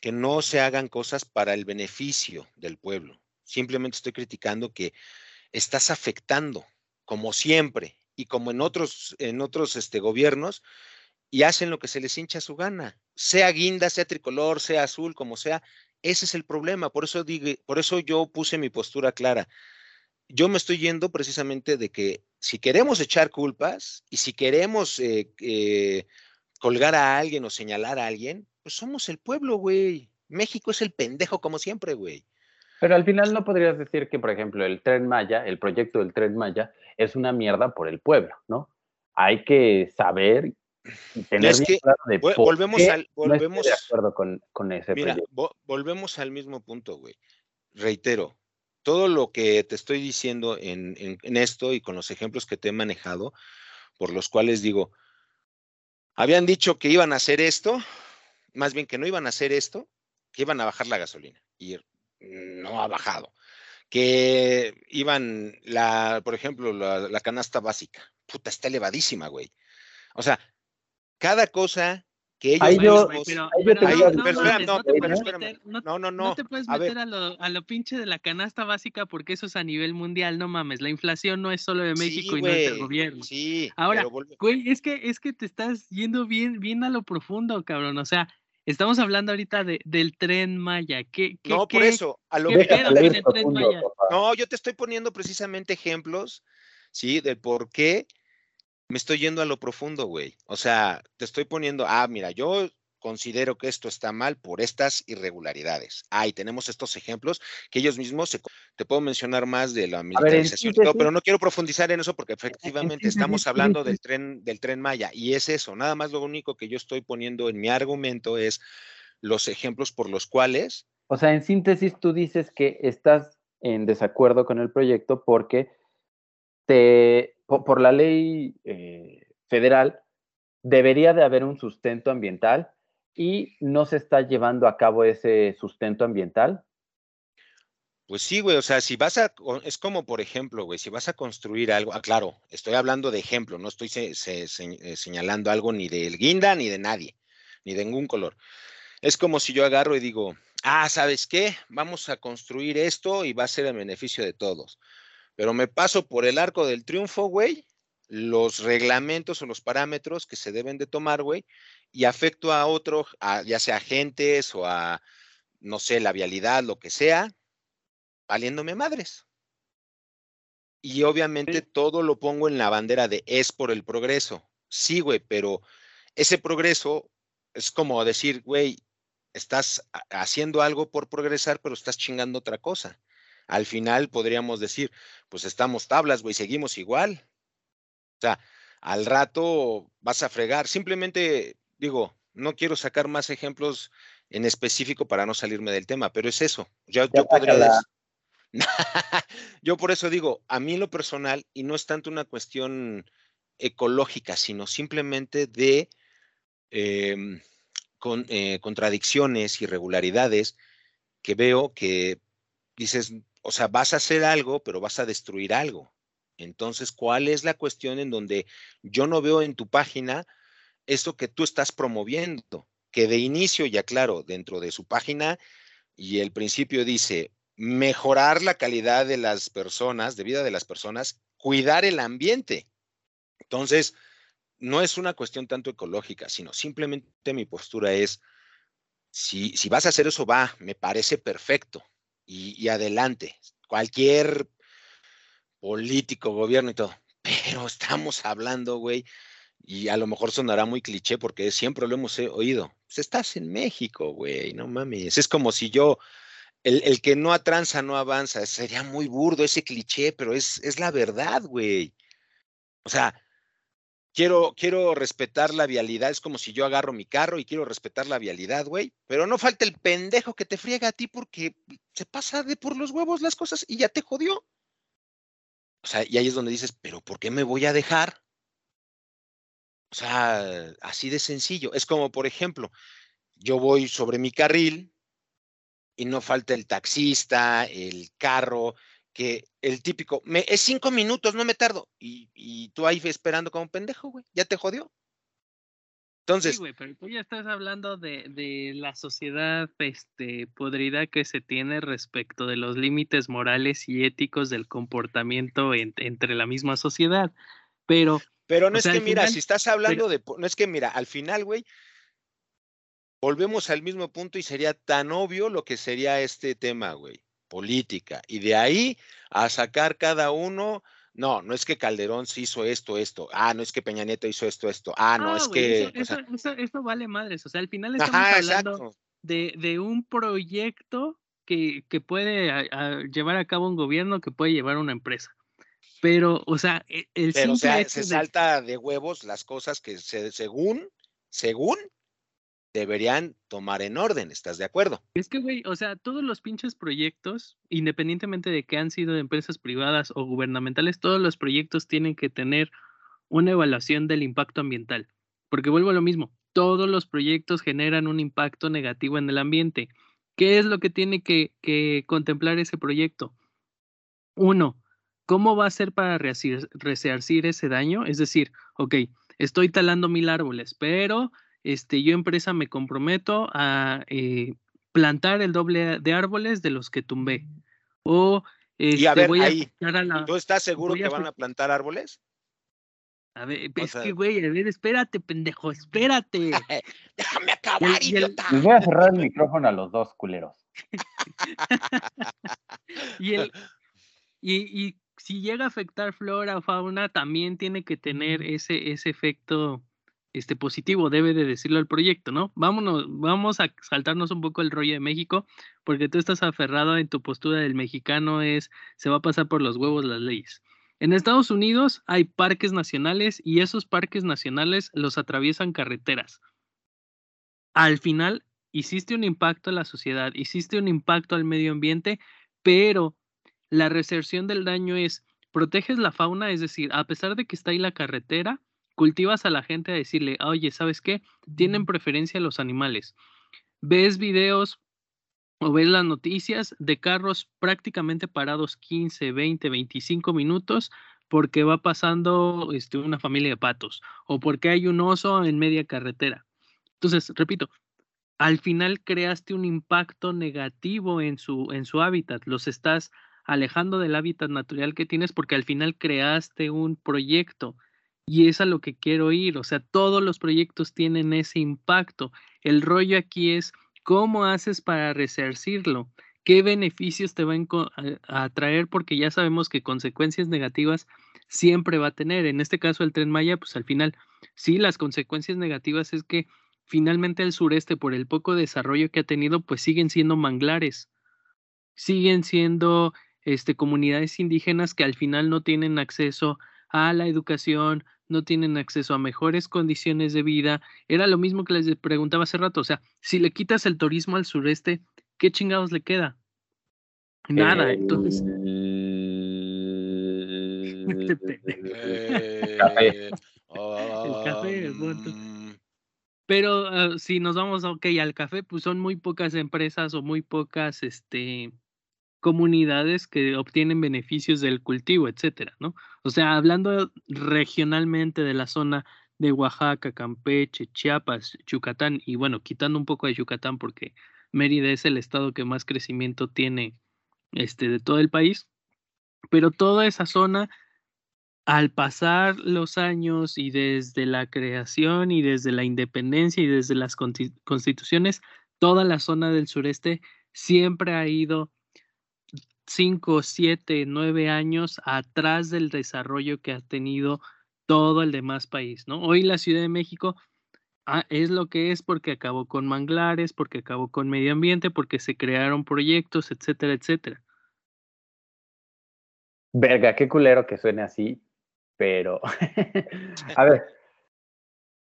que no se hagan cosas para el beneficio del pueblo. Simplemente estoy criticando que estás afectando, como siempre, y como en otros, en otros este, gobiernos, y hacen lo que se les hincha su gana, sea guinda, sea tricolor, sea azul, como sea. Ese es el problema. Por eso, digo, por eso yo puse mi postura clara. Yo me estoy yendo precisamente de que si queremos echar culpas y si queremos eh, eh, colgar a alguien o señalar a alguien, pues somos el pueblo, güey. México es el pendejo como siempre, güey. Pero al final no podrías decir que, por ejemplo, el tren Maya, el proyecto del tren Maya, es una mierda por el pueblo, ¿no? Hay que saber y tener Es que claro de volvemos qué al, no volvemos, de acuerdo con, con ese mira, proyecto. vo- volvemos al mismo punto, güey. Reitero, todo lo que te estoy diciendo en, en- en esto y con los ejemplos que te he manejado, por los cuales digo, habían dicho que iban a hacer esto, más bien que no iban a hacer esto, que iban a bajar la gasolina y ha bajado. Que iban, la, por ejemplo, la, la canasta básica, puta, está elevadísima, güey. O sea, cada cosa que ellos Ahí yo- mismos- pero, pero a no, pero no, no te pero puedes espérame. meter, no, No, te puedes A ver. meter a lo, a lo pinche de la canasta básica porque eso es a nivel mundial, no mames, la inflación no es solo de México Sí, y no es del gobierno. Sí, Ahora, Güey, es que, es que te estás yendo bien, bien a lo profundo, cabrón. O sea, estamos hablando ahorita de, del tren Maya. ¿Qué, qué, no, por qué- eso, a lo que. No, yo te estoy poniendo precisamente ejemplos, ¿sí? De por qué me estoy yendo a lo profundo, güey. O sea, te estoy poniendo, ah, mira, yo considero que esto está mal por estas irregularidades. Ah, y tenemos estos ejemplos que ellos mismos, se te puedo mencionar más de la militarización, y todo, pero no quiero profundizar en eso porque efectivamente estamos hablando del tren, del tren Maya y es eso, nada más lo único que yo estoy poniendo en mi argumento es los ejemplos por los cuales O sea, en síntesis, tú dices que estás en desacuerdo con el proyecto porque te, po- por, la ley eh, federal debería de haber un sustento ambiental y no se está llevando a cabo ese sustento ambiental. Pues sí, güey, o sea, si vas a, es como por ejemplo, güey, si vas a construir algo, ah, claro, estoy hablando de ejemplo, no estoy eh, señalando algo ni del guinda ni de nadie, ni de ningún color. Es como si yo agarro y digo, ah, ¿sabes qué? Vamos a construir esto y va a ser en beneficio de todos. Pero me paso por el arco del triunfo, güey, los reglamentos o los parámetros que se deben de tomar, güey, y afecto a otro, a- ya sea agentes o a, no sé, la vialidad, lo que sea, valiéndome madres. Y obviamente todo lo pongo en la bandera de es por el progreso. Sí, güey, pero ese progreso es como decir, güey, estás ha- haciendo algo por progresar, pero estás chingando otra cosa. Al final podríamos decir, pues estamos tablas, güey, seguimos igual. O sea, al rato vas a fregar. Simplemente digo, no quiero sacar más ejemplos en específico para no salirme del tema, pero es eso. Yo, yo podría yo por eso digo, a mí en lo personal, y no es tanto una cuestión ecológica, sino simplemente de em, con, eh, contradicciones, irregularidades, que veo que dices, o sea, vas a hacer algo, pero vas a destruir algo. Entonces, ¿cuál es la cuestión en donde yo no veo en tu página esto que tú estás promoviendo? Que de inicio, ya claro, dentro de su página y el principio dice mejorar la calidad de las personas, de vida de las personas, cuidar el ambiente. Entonces, no es una cuestión tanto ecológica, sino simplemente mi postura es, si, si vas a hacer eso, va, me parece perfecto y, y adelante. Cualquier político, gobierno y todo. Pero estamos hablando, güey, y a lo mejor sonará muy cliché porque siempre lo hemos oído. Pues estás en México, güey, no mames. Es como si yo, el, el que no atranza no avanza. Sería muy burdo ese cliché, pero es, es la verdad, güey. O sea, quiero, quiero respetar la vialidad. Es como si yo agarro mi carro y quiero respetar la vialidad, güey. Pero no falta el pendejo que te friega a ti porque se pasa de por los huevos las cosas y ya te jodió. O sea, y ahí es donde dices, pero ¿por qué me voy a dejar? O sea, así de sencillo. Es como, por ejemplo, yo voy sobre mi carril y no falta el taxista, el carro, que el típico, me, es cinco minutos, no me tardo. Y, y tú ahí esperando como pendejo, güey, ya te jodió. Entonces, Sí, güey, pero tú ya estás hablando de, de la sociedad este, podrida que se tiene respecto de los límites morales y éticos del comportamiento en- entre la misma sociedad. Pero pero no o es sea, que, mira, final- si estás hablando de, no es que, mira, al final, güey, volvemos al mismo punto y sería tan obvio lo que sería este tema, güey, política. Y de ahí a sacar cada uno, no, no es que Calderón sí hizo esto, esto, ah, no es que Peña Nieto hizo esto, esto, ah, no, Ah, es güey, que, eso, o sea, eso- eso- eso vale madres. O sea, al final estamos ajá, hablando de, de un proyecto que, que puede a- a llevar a cabo un gobierno, que puede llevar una empresa. Pero, o sea, e- el Pero o sea, se de- salta de huevos las cosas que se, según, según, deberían tomar en orden, ¿estás de acuerdo? Es que, güey, o sea, todos los pinches proyectos, independientemente de que han sido de empresas privadas o gubernamentales, todos los proyectos tienen que tener una evaluación del impacto ambiental. Porque vuelvo a lo mismo, todos los proyectos generan un impacto negativo en el ambiente. ¿Qué es lo que tiene que, que contemplar ese proyecto? Uno, ¿cómo va a ser para resarcir, ese daño? Es decir, ok, estoy talando mil árboles, pero este, yo empresa me comprometo a eh, plantar el doble de árboles de los que tumbé. O este, a ver, voy a ahí, a la- ¿Tú estás seguro que a van a plantar árboles? A ver, o es sea- que, güey, a ver, espérate, pendejo, espérate. Déjame acabar, y el- idiota. Les voy a cerrar el micrófono a los dos culeros. Y, el, y, y si llega a afectar flora o fauna, también tiene que tener ese, ese efecto este, positivo, debe de decirlo el proyecto, ¿no? Vámonos, vamos a saltarnos un poco el rollo de México, porque tú estás aferrado en tu postura del mexicano, es se va a pasar por los huevos las leyes. En Estados Unidos hay parques nacionales y esos parques nacionales los atraviesan carreteras. Al final, hiciste un impacto a la sociedad, hiciste un impacto al medio ambiente, pero la reserción del daño es, proteges la fauna, es decir, a pesar de que está ahí la carretera, cultivas a la gente a decirle, oye, ¿sabes qué? Tienen preferencia los animales. Ves videos o ves las noticias de carros prácticamente parados 15, 20, 25 minutos porque va pasando este, una familia de patos o porque hay un oso en media carretera. Entonces, repito, al final creaste un impacto negativo en su, en su hábitat, los estás alejando del hábitat natural que tienes porque al final creaste un proyecto y es a lo que quiero ir, o sea, todos los proyectos tienen ese impacto. El rollo aquí es cómo haces para resarcirlo, qué beneficios te van a, a traer porque ya sabemos que consecuencias negativas siempre va a tener. En este caso el tren Maya, pues al final sí, las consecuencias negativas es que finalmente el sureste, por el poco desarrollo que ha tenido, pues siguen siendo manglares, siguen siendo este, comunidades indígenas que al final no tienen acceso a la educación, no tienen acceso a mejores condiciones de vida. Era lo mismo que les preguntaba hace rato, o sea, si le quitas el turismo al sureste, ¿qué chingados le queda? Nada, entonces... Eh, Café. El café, um, Pero uh, si nos vamos, ok, al café, pues son muy pocas empresas o muy pocas este, comunidades que obtienen beneficios del cultivo, etcétera, ¿no? O sea, hablando regionalmente de la zona de Oaxaca, Campeche, Chiapas, Yucatán, y bueno, quitando un poco de Yucatán porque Mérida es el estado que más crecimiento tiene este, de todo el país, pero toda esa zona al pasar los años y desde la creación y desde la independencia y desde las constituciones, toda la zona del sureste siempre ha ido cinco, siete, nueve años atrás del desarrollo que ha tenido todo el demás país, ¿no? Hoy la Ciudad de México ah, es lo que es porque acabó con manglares, porque acabó con medio ambiente, porque se crearon proyectos, etcétera, etcétera. Verga, qué culero que suene así, pero a ver,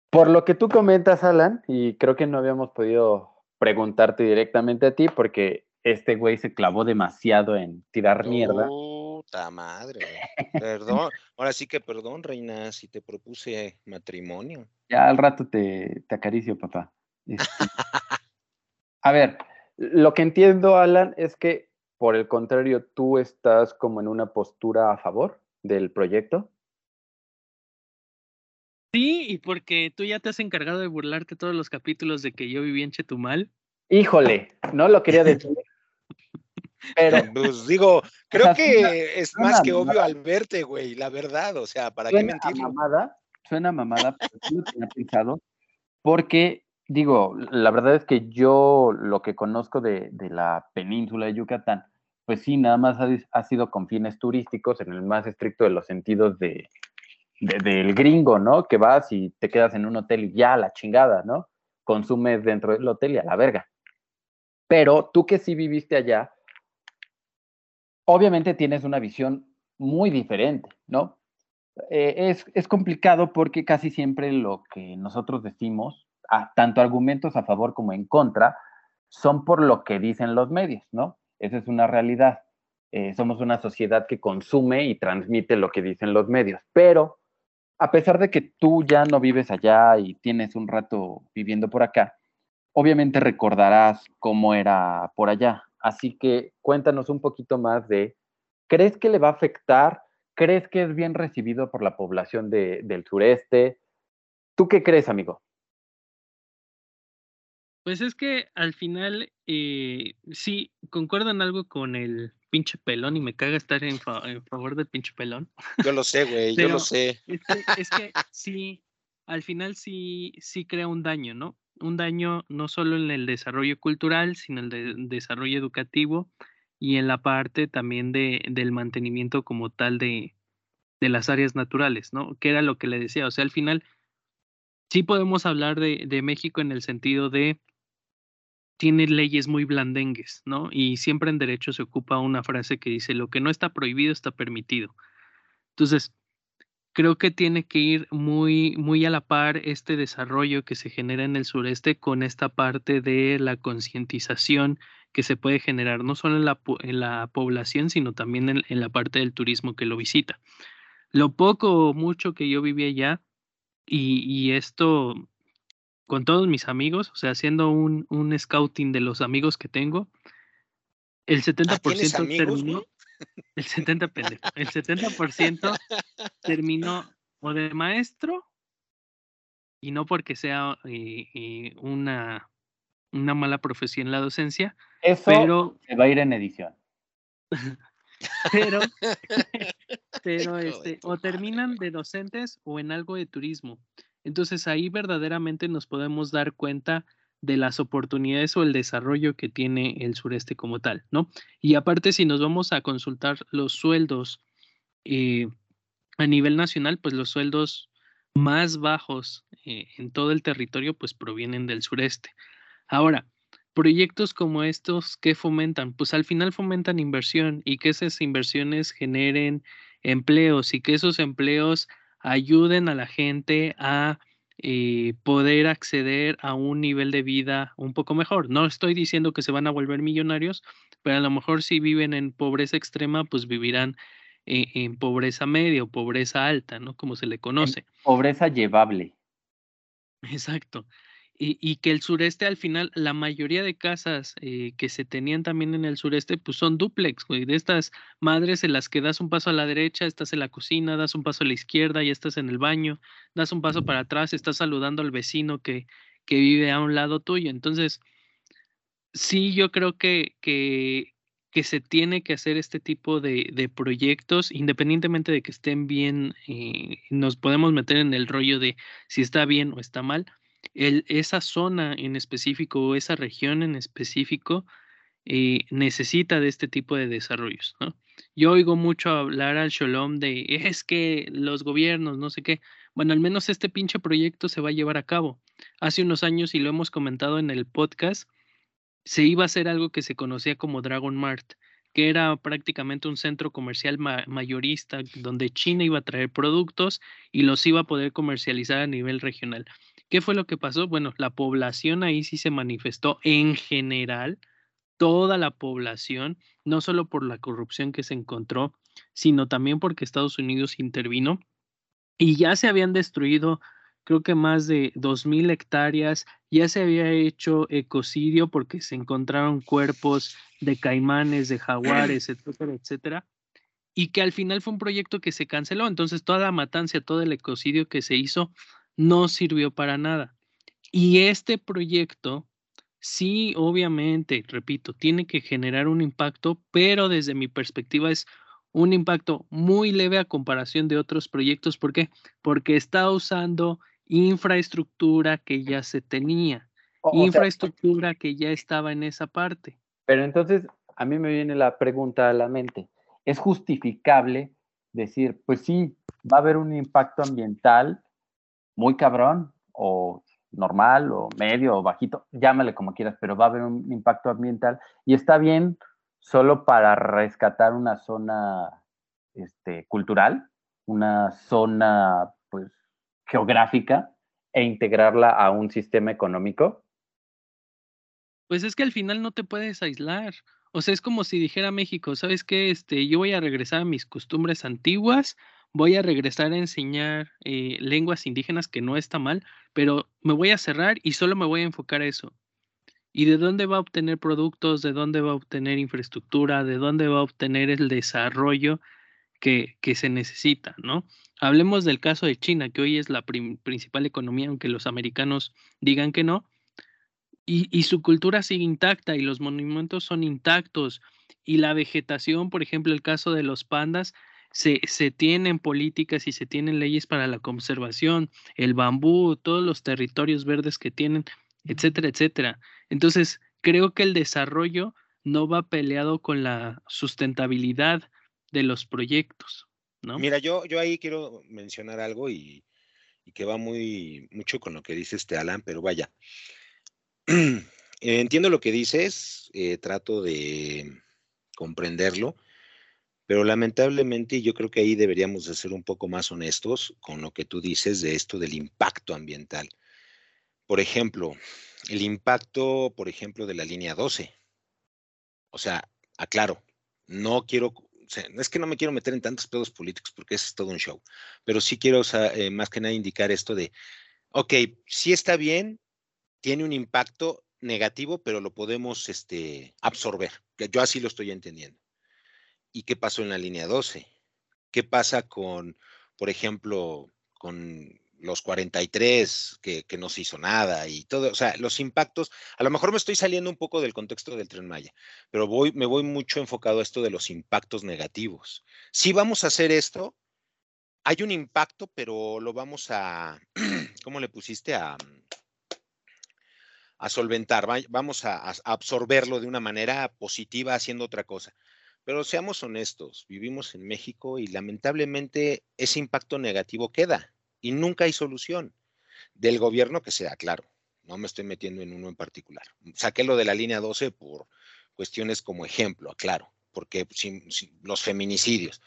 por lo que tú comentas, Alan, y creo que no habíamos podido preguntarte directamente a ti porque este güey se clavó demasiado en tirar mierda. Puta madre. Perdón. Ahora sí que perdón, reina, si te propuse matrimonio. Ya al rato te, te acaricio, papá. Este, a ver, lo que entiendo, Alan, es que por el contrario, tú estás como en una postura a favor del proyecto. Sí, y porque tú ya te has encargado de burlarte todos los capítulos de que yo viví en Chetumal. Híjole, no lo quería decir. Pero Pues digo, creo sea, que suena- es suena más que mamada. obvio al verte, güey, la verdad, o sea, ¿para qué suena a mentirlo? mamada, suena mamada, pero sí lo tenía pensado, porque, digo, la verdad es que yo lo que conozco de, de la península de Yucatán, pues sí, nada más ha, ha sido con fines turísticos, en el más estricto de los sentidos de, de- del gringo, ¿no? Que vas y te quedas en un hotel y ya, la chingada, ¿no? Consumes dentro del hotel y a la verga. Pero tú que sí viviste allá, obviamente tienes una visión muy diferente, ¿no? Eh, es, es complicado porque casi siempre lo que nosotros decimos, tanto argumentos a favor como en contra, son por lo que dicen los medios, ¿no? Esa es una realidad. Eh, somos una sociedad que consume y transmite lo que dicen los medios, pero a pesar de que tú ya no vives allá y tienes un rato viviendo por acá, obviamente recordarás cómo era por allá. Así que cuéntanos un poquito más de, ¿crees que le va a afectar? ¿Crees que es bien recibido por la población de- del sureste? ¿Tú qué crees, amigo? Pues es que al final, eh, sí, concuerdo en algo con el pinche pelón y me caga estar en, fa- en favor del pinche pelón. Yo lo sé, güey, yo lo sé. Es que, es que sí, al final sí, sí crea un daño, ¿no? Un daño no solo en el desarrollo cultural, sino en el de- desarrollo educativo y en la parte también de, del mantenimiento como tal de, de las áreas naturales, ¿no? Que era lo que le decía. O sea, al final sí podemos hablar de, de México en el sentido de tiene leyes muy blandengues, ¿no? Y siempre en derecho se ocupa una frase que dice, lo que no está prohibido está permitido. Entonces, creo que tiene que ir muy, muy a la par este desarrollo que se genera en el sureste con esta parte de la concientización que se puede generar no solo en la, po- en la población, sino también en, en la parte del turismo que lo visita. Lo poco o mucho que yo viví allá, y, y esto con todos mis amigos, o sea, haciendo un, un scouting de los amigos que tengo, el 70% Ah, ¿tienes amigos, terminó? El 70 pendejo, el 70% terminó o de maestro y no porque sea eh, eh, una, una mala profesión la docencia, Eso pero, se va a ir en edición. pero, pero este, o terminan de docentes o en algo de turismo. Entonces ahí verdaderamente nos podemos dar cuenta de las oportunidades o el desarrollo que tiene el sureste como tal, ¿no? Y aparte, si nos vamos a consultar los sueldos eh, a nivel nacional, pues los sueldos más bajos eh, en todo el territorio, pues provienen del sureste. Ahora, proyectos como estos, ¿qué fomentan? Pues al final fomentan inversión y que esas inversiones generen empleos y que esos empleos ayuden a la gente a eh, poder acceder a un nivel de vida un poco mejor. No estoy diciendo que se van a volver millonarios, pero a lo mejor si viven en pobreza extrema, pues vivirán eh, en pobreza media o pobreza alta, ¿no? Como se le conoce. Pobreza llevable. Exacto. Y, que el sureste al final, la mayoría de casas eh, que se tenían también en el sureste, pues son dúplex, güey, de estas madres en las que das un paso a la derecha, estás en la cocina, das un paso a la izquierda, ya estás en el baño, das un paso para atrás, estás saludando al vecino que, que vive a un lado tuyo. Entonces, sí, yo creo que, que, que se tiene que hacer este tipo de, de proyectos, independientemente de que estén bien, eh, nos podemos meter en el rollo de si está bien o está mal el, esa zona en específico o esa región en específico eh, necesita de este tipo de desarrollos. Yo oigo mucho hablar al Sholom de es que los gobiernos, no sé qué. Bueno, al menos este pinche proyecto se va a llevar a cabo. Hace unos años, y lo hemos comentado en el podcast, se iba a hacer algo que se conocía como Dragon Mart, que era prácticamente un centro comercial ma mayorista donde China iba a traer productos y los iba a poder comercializar a nivel regional. ¿Qué fue lo que pasó? Bueno, la población ahí sí se manifestó en general, toda la población, no solo por la corrupción que se encontró, sino también porque Estados Unidos intervino y ya se habían destruido, creo que más de 2.000 hectáreas, ya se había hecho ecocidio porque se encontraron cuerpos de caimanes, de jaguares, etcétera, etcétera y que al final fue un proyecto que se canceló. Entonces, toda la matanza, todo el ecocidio que se hizo, no sirvió para nada. Y este proyecto, sí, obviamente, repito, tiene que generar un impacto, pero desde mi perspectiva es un impacto muy leve a comparación de otros proyectos. ¿Por qué? Porque está usando infraestructura que ya se tenía, infraestructura que ya estaba en esa parte. Pero entonces, a mí me viene la pregunta a la mente. ¿Es justificable decir, pues sí, va a haber un impacto ambiental muy cabrón o normal o medio o bajito, llámale como quieras, pero va a haber un impacto ambiental y está bien solo para rescatar una zona este, cultural, una zona pues, geográfica e integrarla a un sistema económico? Pues es que al final no te puedes aislar. O sea, es como si dijera México, ¿sabes qué? Este, yo voy a regresar a mis costumbres antiguas, voy a regresar a enseñar eh, lenguas indígenas, que no está mal, pero me voy a cerrar y solo me voy a enfocar a eso. ¿Y de dónde va a obtener productos? ¿De dónde va a obtener infraestructura? ¿De dónde va a obtener el desarrollo que, se necesita? ¿no? Hablemos del caso de China, que hoy es la principal economía, aunque los americanos digan que no, y, su cultura sigue intacta y los monumentos son intactos y la vegetación, por ejemplo, el caso de los pandas, se, se, tienen políticas y se tienen leyes para la conservación, el bambú, todos los territorios verdes que tienen, etcétera, etcétera. Entonces, creo que el desarrollo no va peleado con la sustentabilidad de los proyectos, ¿no? Mira, yo, yo ahí quiero mencionar algo y, y que va muy mucho con lo que dice este Alan, pero vaya. Entiendo lo que dices, eh, trato de comprenderlo, pero lamentablemente yo creo que ahí deberíamos de ser un poco más honestos con lo que tú dices de esto del impacto ambiental. Por ejemplo, el impacto, por ejemplo, de la línea 12. O sea, aclaro, no quiero, es que no me quiero meter en tantos pedos políticos porque es todo un show, pero sí quiero eh, más que nada indicar esto de, ok, sí está bien, tiene un impacto negativo, pero lo podemos este, absorber. Yo así lo estoy entendiendo. ¿Y qué pasó en la línea 12? ¿Qué pasa con, por ejemplo, con los 43 que, no se hizo nada y todo, o sea, los impactos, a lo mejor me estoy saliendo un poco del contexto del tren Maya, pero voy, me voy mucho enfocado a esto de los impactos negativos. Si vamos a hacer esto, hay un impacto, pero lo vamos a, ¿cómo le pusiste? A, a solventar, vamos a absorberlo de una manera positiva haciendo otra cosa. Pero seamos honestos, vivimos en México y lamentablemente ese impacto negativo queda y nunca hay solución del gobierno que sea, claro. No me estoy metiendo en uno en particular. Saqué lo de la línea 12 por cuestiones como ejemplo, claro, porque sin, los feminicidios.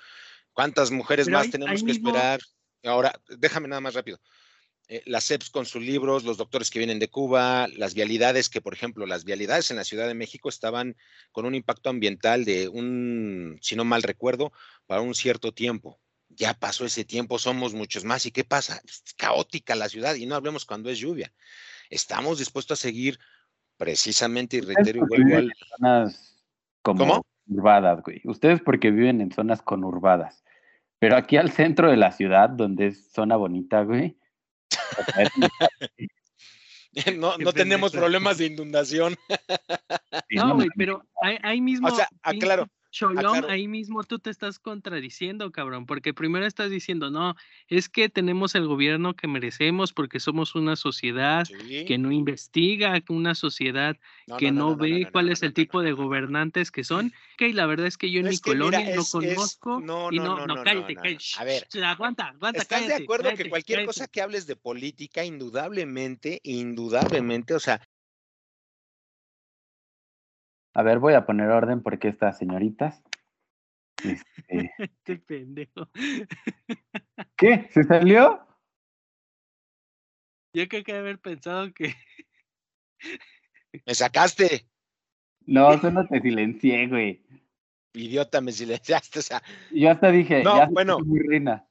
¿Cuántas mujeres más tenemos que esperar? Ahora, déjame nada más rápido. Eh, las CEPS con sus libros, los doctores que vienen de Cuba, las vialidades, que por ejemplo, las vialidades en la Ciudad de México estaban con un impacto ambiental de un, si no mal recuerdo, para un cierto tiempo. Ya pasó ese tiempo, somos muchos más. ¿Y qué pasa? Es caótica la ciudad y no hablemos cuando es lluvia. Estamos dispuestos a seguir precisamente, y reitero, igual. Zonas como ¿Cómo? Urbadas, güey. Ustedes porque viven en zonas conurbadas. Pero aquí al centro de la ciudad, donde es zona bonita, güey, no, no tenemos problemas de inundación. No, güey, pero ahí, mismo. O sea, aclaro, Cholón, ahí mismo tú te estás contradiciendo, cabrón, porque primero estás diciendo, no, es que tenemos el gobierno que merecemos porque somos una sociedad que no investiga, una sociedad que no, ve cuál es el tipo de gobernantes que son. Que la verdad es que yo en mi colonia no conozco y no, no, cállate, cállate. A ver, aguanta, aguanta, ¿Estás de acuerdo que cualquier cosa que hables de política, indudablemente, indudablemente, o sea, a ver, voy a poner orden porque estas señoritas. Este... Qué pendejo. ¿Qué? ¿Se salió? Yo creo que haber pensado que. ¡Me sacaste! No, solo te silencié, güey. Idiota, me silenciaste. O sea... Yo hasta dije, no, ya bueno. Muy reina.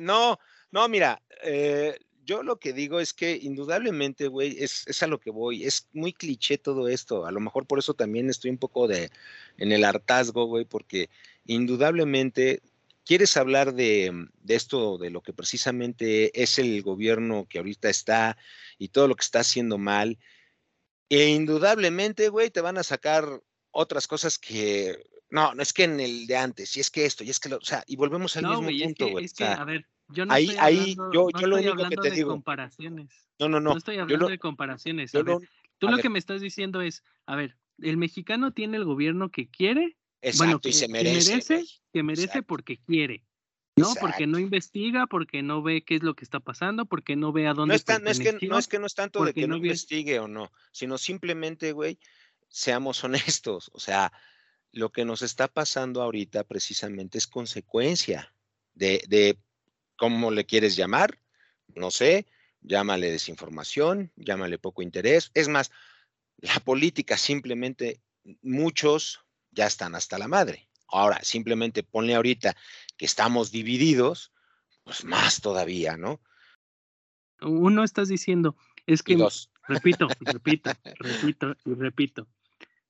no, no, mira, eh, yo lo que digo es que indudablemente, güey, es, es, a lo que voy. Es muy cliché todo esto. A lo mejor por eso también estoy un poco de en el hartazgo, güey, porque indudablemente quieres hablar de, de, esto, de lo que precisamente es el gobierno que ahorita está y todo lo que está haciendo mal, e indudablemente, güey, te van a sacar otras cosas que, no, no es que en el de antes, y es que esto, y es que lo, o sea, y volvemos al mismo punto, güey. Es que, a ver, yo no ahí, estoy ahí, hablando, yo, no yo lo único que te de digo, comparaciones. no, no, no, No estoy hablando lo, de comparaciones. A ver, lo, tú a lo ver, que me estás diciendo es, a ver, el mexicano tiene el gobierno que quiere, bueno, exacto, y que, se que merece, merece, güey, que merece exacto, porque quiere. No, porque no investiga, porque no ve qué es lo que está pasando, porque no ve a No dónde es, tan- no es que, no es que no es tanto de que no no ve. investigue o no, sino simplemente, güey, seamos honestos, o sea, lo que nos está pasando ahorita precisamente es consecuencia de, de cómo le quieres llamar, no sé, llámale desinformación, llámale poco interés. Es más, la política simplemente, muchos ya están hasta la madre. Ahora, simplemente ponle ahorita que estamos divididos, pues más todavía, ¿no? Uno estás diciendo, es que, repito, repito, repito y repito.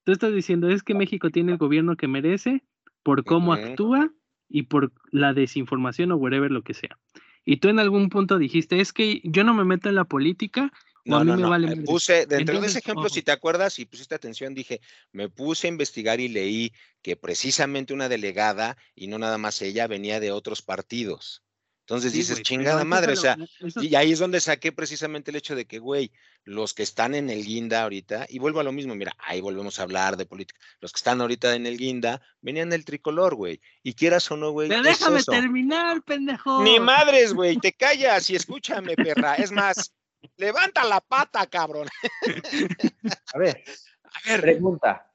Tú estás diciendo, es que México tiene el gobierno que merece por cómo actúa y por la desinformación o whatever lo que sea. Y tú en algún punto dijiste, es que yo no me meto en la política No, mí no, me no. vale. Puse, dentro de Entonces, ese ejemplo, ojo, si te acuerdas y pusiste atención, dije, me puse a investigar y leí que precisamente una delegada, y no nada más ella, venía de otros partidos. Entonces sí, dices, chingada madre, o sea, eso, y ahí es donde saqué precisamente el hecho de que, güey, los que están en el guinda ahorita, y vuelvo a lo mismo, mira, ahí volvemos a hablar de política, los que están ahorita en el guinda venían del tricolor, güey, y quieras o no, güey, pero es déjame eso. terminar, Ni pendejo. madres, güey, te callas y escúchame, perra. Es más, levanta la pata, cabrón. A ver, A ver, pregunta,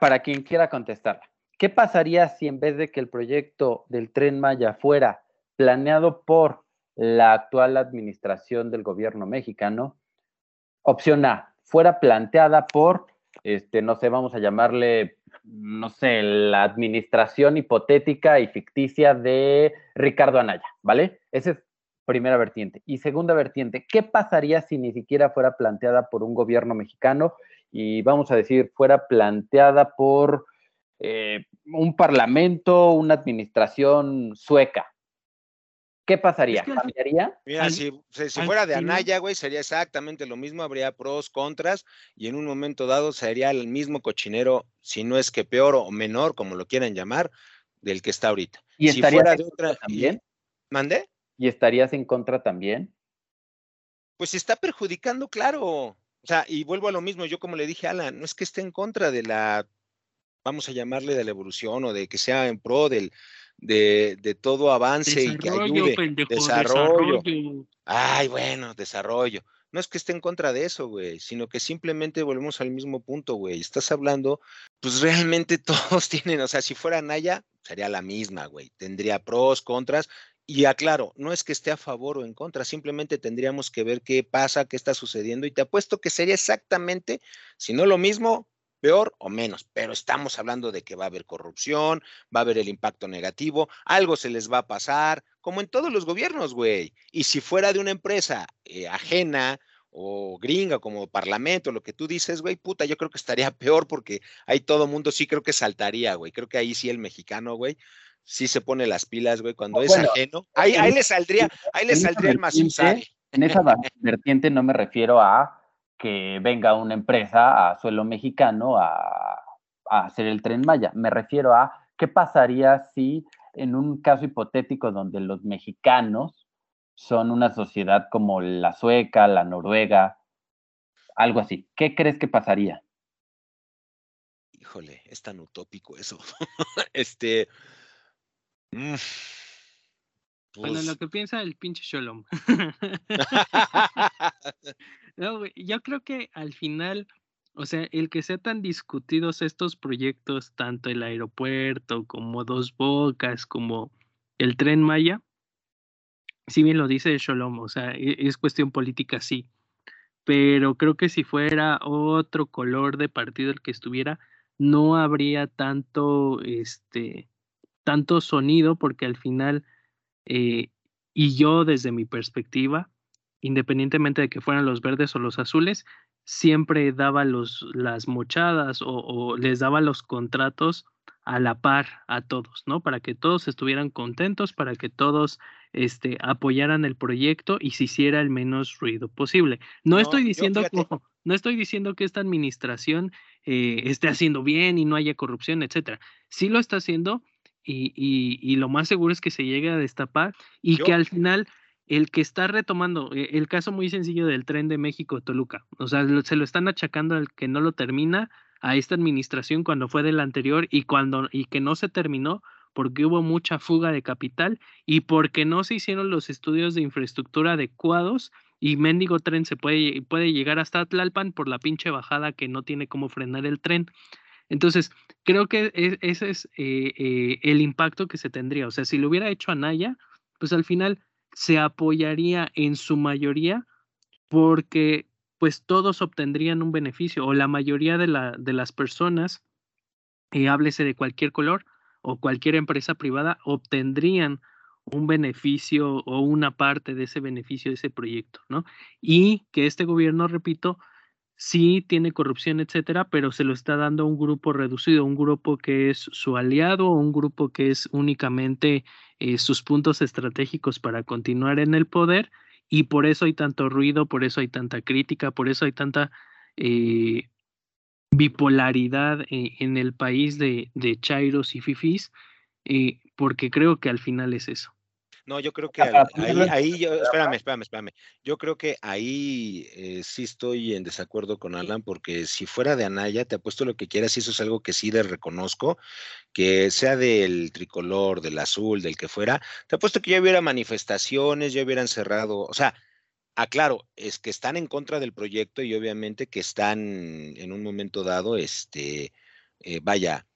para quien quiera contestarla. ¿Qué pasaría si en vez de que el proyecto del Tren Maya fuera planeado por la actual administración del gobierno mexicano, opción A, fuera planteada por, este, no sé, vamos a llamarle, no sé, la administración hipotética y ficticia de Ricardo Anaya, ¿vale? Esa es primera vertiente. Y segunda vertiente, ¿qué pasaría si ni siquiera fuera planteada por un gobierno mexicano y vamos a decir, fuera planteada por eh, un parlamento, una administración sueca? ¿Qué pasaría? ¿Cambiaría? mira, si, fuera de Anaya, güey, sería exactamente lo mismo, habría pros, contras, y en un momento dado sería el mismo cochinero, si no es que peor o menor, como lo quieran llamar, del que está ahorita. ¿Y Si estarías fuera en de contra otra, y, también? ¿mandé? ¿Y estarías en contra también? Pues se está perjudicando, claro. O sea, y vuelvo a lo mismo, yo como le dije a Alan, no es que esté en contra de la, vamos a llamarle de la evolución o de que sea en pro del, de, de todo avance y que ayude. pendejo, desarrollo. desarrollo. Ay, bueno, desarrollo. No es que esté en contra de eso, güey, sino que simplemente volvemos al mismo punto, güey. Estás hablando, pues realmente todos tienen, o sea, si fuera Naya, sería la misma, güey. Tendría pros, contras. Y aclaro, no es que esté a favor o en contra, simplemente tendríamos que ver qué pasa, qué está sucediendo. Y te apuesto que sería exactamente, si no lo mismo, peor o menos. Pero estamos hablando de que va a haber corrupción, va a haber el impacto negativo, algo se les va a pasar, como en todos los gobiernos, güey. Y si fuera de una empresa eh, ajena o gringa, como parlamento, lo que tú dices, güey, puta, yo creo que estaría peor porque ahí todo mundo sí creo que saltaría, güey. Creo que ahí sí el mexicano, güey, sí se pone las pilas, güey, cuando es ajeno. Ahí, ahí le saldría, ahí le saldría el Mazuzari. En esa vertiente no me refiero a que venga una empresa a suelo mexicano a, a hacer el tren Maya. Me refiero a qué pasaría si en un caso hipotético donde los mexicanos son una sociedad como la sueca, la noruega, algo así. ¿Qué crees que pasaría? Híjole, es tan utópico eso. este. mm, Bueno, pues, lo que piensa el pinche Sholom. No, yo creo que al final, o sea, el que sean tan discutidos estos proyectos, tanto el aeropuerto como Dos Bocas, como el Tren Maya, si bien lo dice Sholom, o sea, e- es cuestión política, sí, pero creo que si fuera otro color de partido el que estuviera, no habría tanto, este, tanto sonido, porque al final, eh, y yo desde mi perspectiva, independientemente de que fueran los verdes o los azules, siempre daba los, las mochadas o, o les daba los contratos a la par a todos, ¿no? Para que todos estuvieran contentos, para que todos este, apoyaran el proyecto y se hiciera el menos ruido posible. No, estoy diciendo, no estoy diciendo que esta administración eh, esté haciendo bien y no haya corrupción, etcétera. Sí lo está haciendo y, y, lo más seguro es que se llegue a destapar y que al final el que está retomando, eh, el caso muy sencillo del tren de México-Toluca, o sea, se lo están achacando al que no lo termina a esta administración cuando fue de la anterior y cuando y que no se terminó porque hubo mucha fuga de capital y porque no se hicieron los estudios de infraestructura adecuados y Mendigo Tren se puede, puede llegar hasta Tlalpan por la pinche bajada que no tiene cómo frenar el tren. Entonces, creo que e, ese es eh, eh, el impacto que se tendría. O sea, si lo hubiera hecho Anaya, pues al final se apoyaría en su mayoría porque pues todos obtendrían un beneficio o la mayoría de, la, de las personas, y háblese de cualquier color o cualquier empresa privada, obtendrían un beneficio o una parte de ese beneficio de ese proyecto, ¿no? Y que este gobierno, repito, sí tiene corrupción, etcétera, pero se lo está dando a un grupo reducido, un grupo que es su aliado, un grupo que es únicamente eh, sus puntos estratégicos para continuar en el poder y por eso hay tanto ruido, por eso hay tanta crítica, por eso hay tanta eh, bipolaridad eh, en el país de, de Chairos y Fifis, porque creo que al final es eso. No, yo creo que ahí, ahí yo, espérame, espérame, espérame. Yo creo que ahí eh, sí estoy en desacuerdo con Alan, porque si fuera de Anaya, te apuesto lo que quieras, y eso es algo que sí le reconozco, que sea del tricolor, del azul, del que fuera, te apuesto que ya hubiera manifestaciones, ya hubieran cerrado, o sea, aclaro, es que están en contra del proyecto y obviamente que están en un momento dado, este, eh, vaya,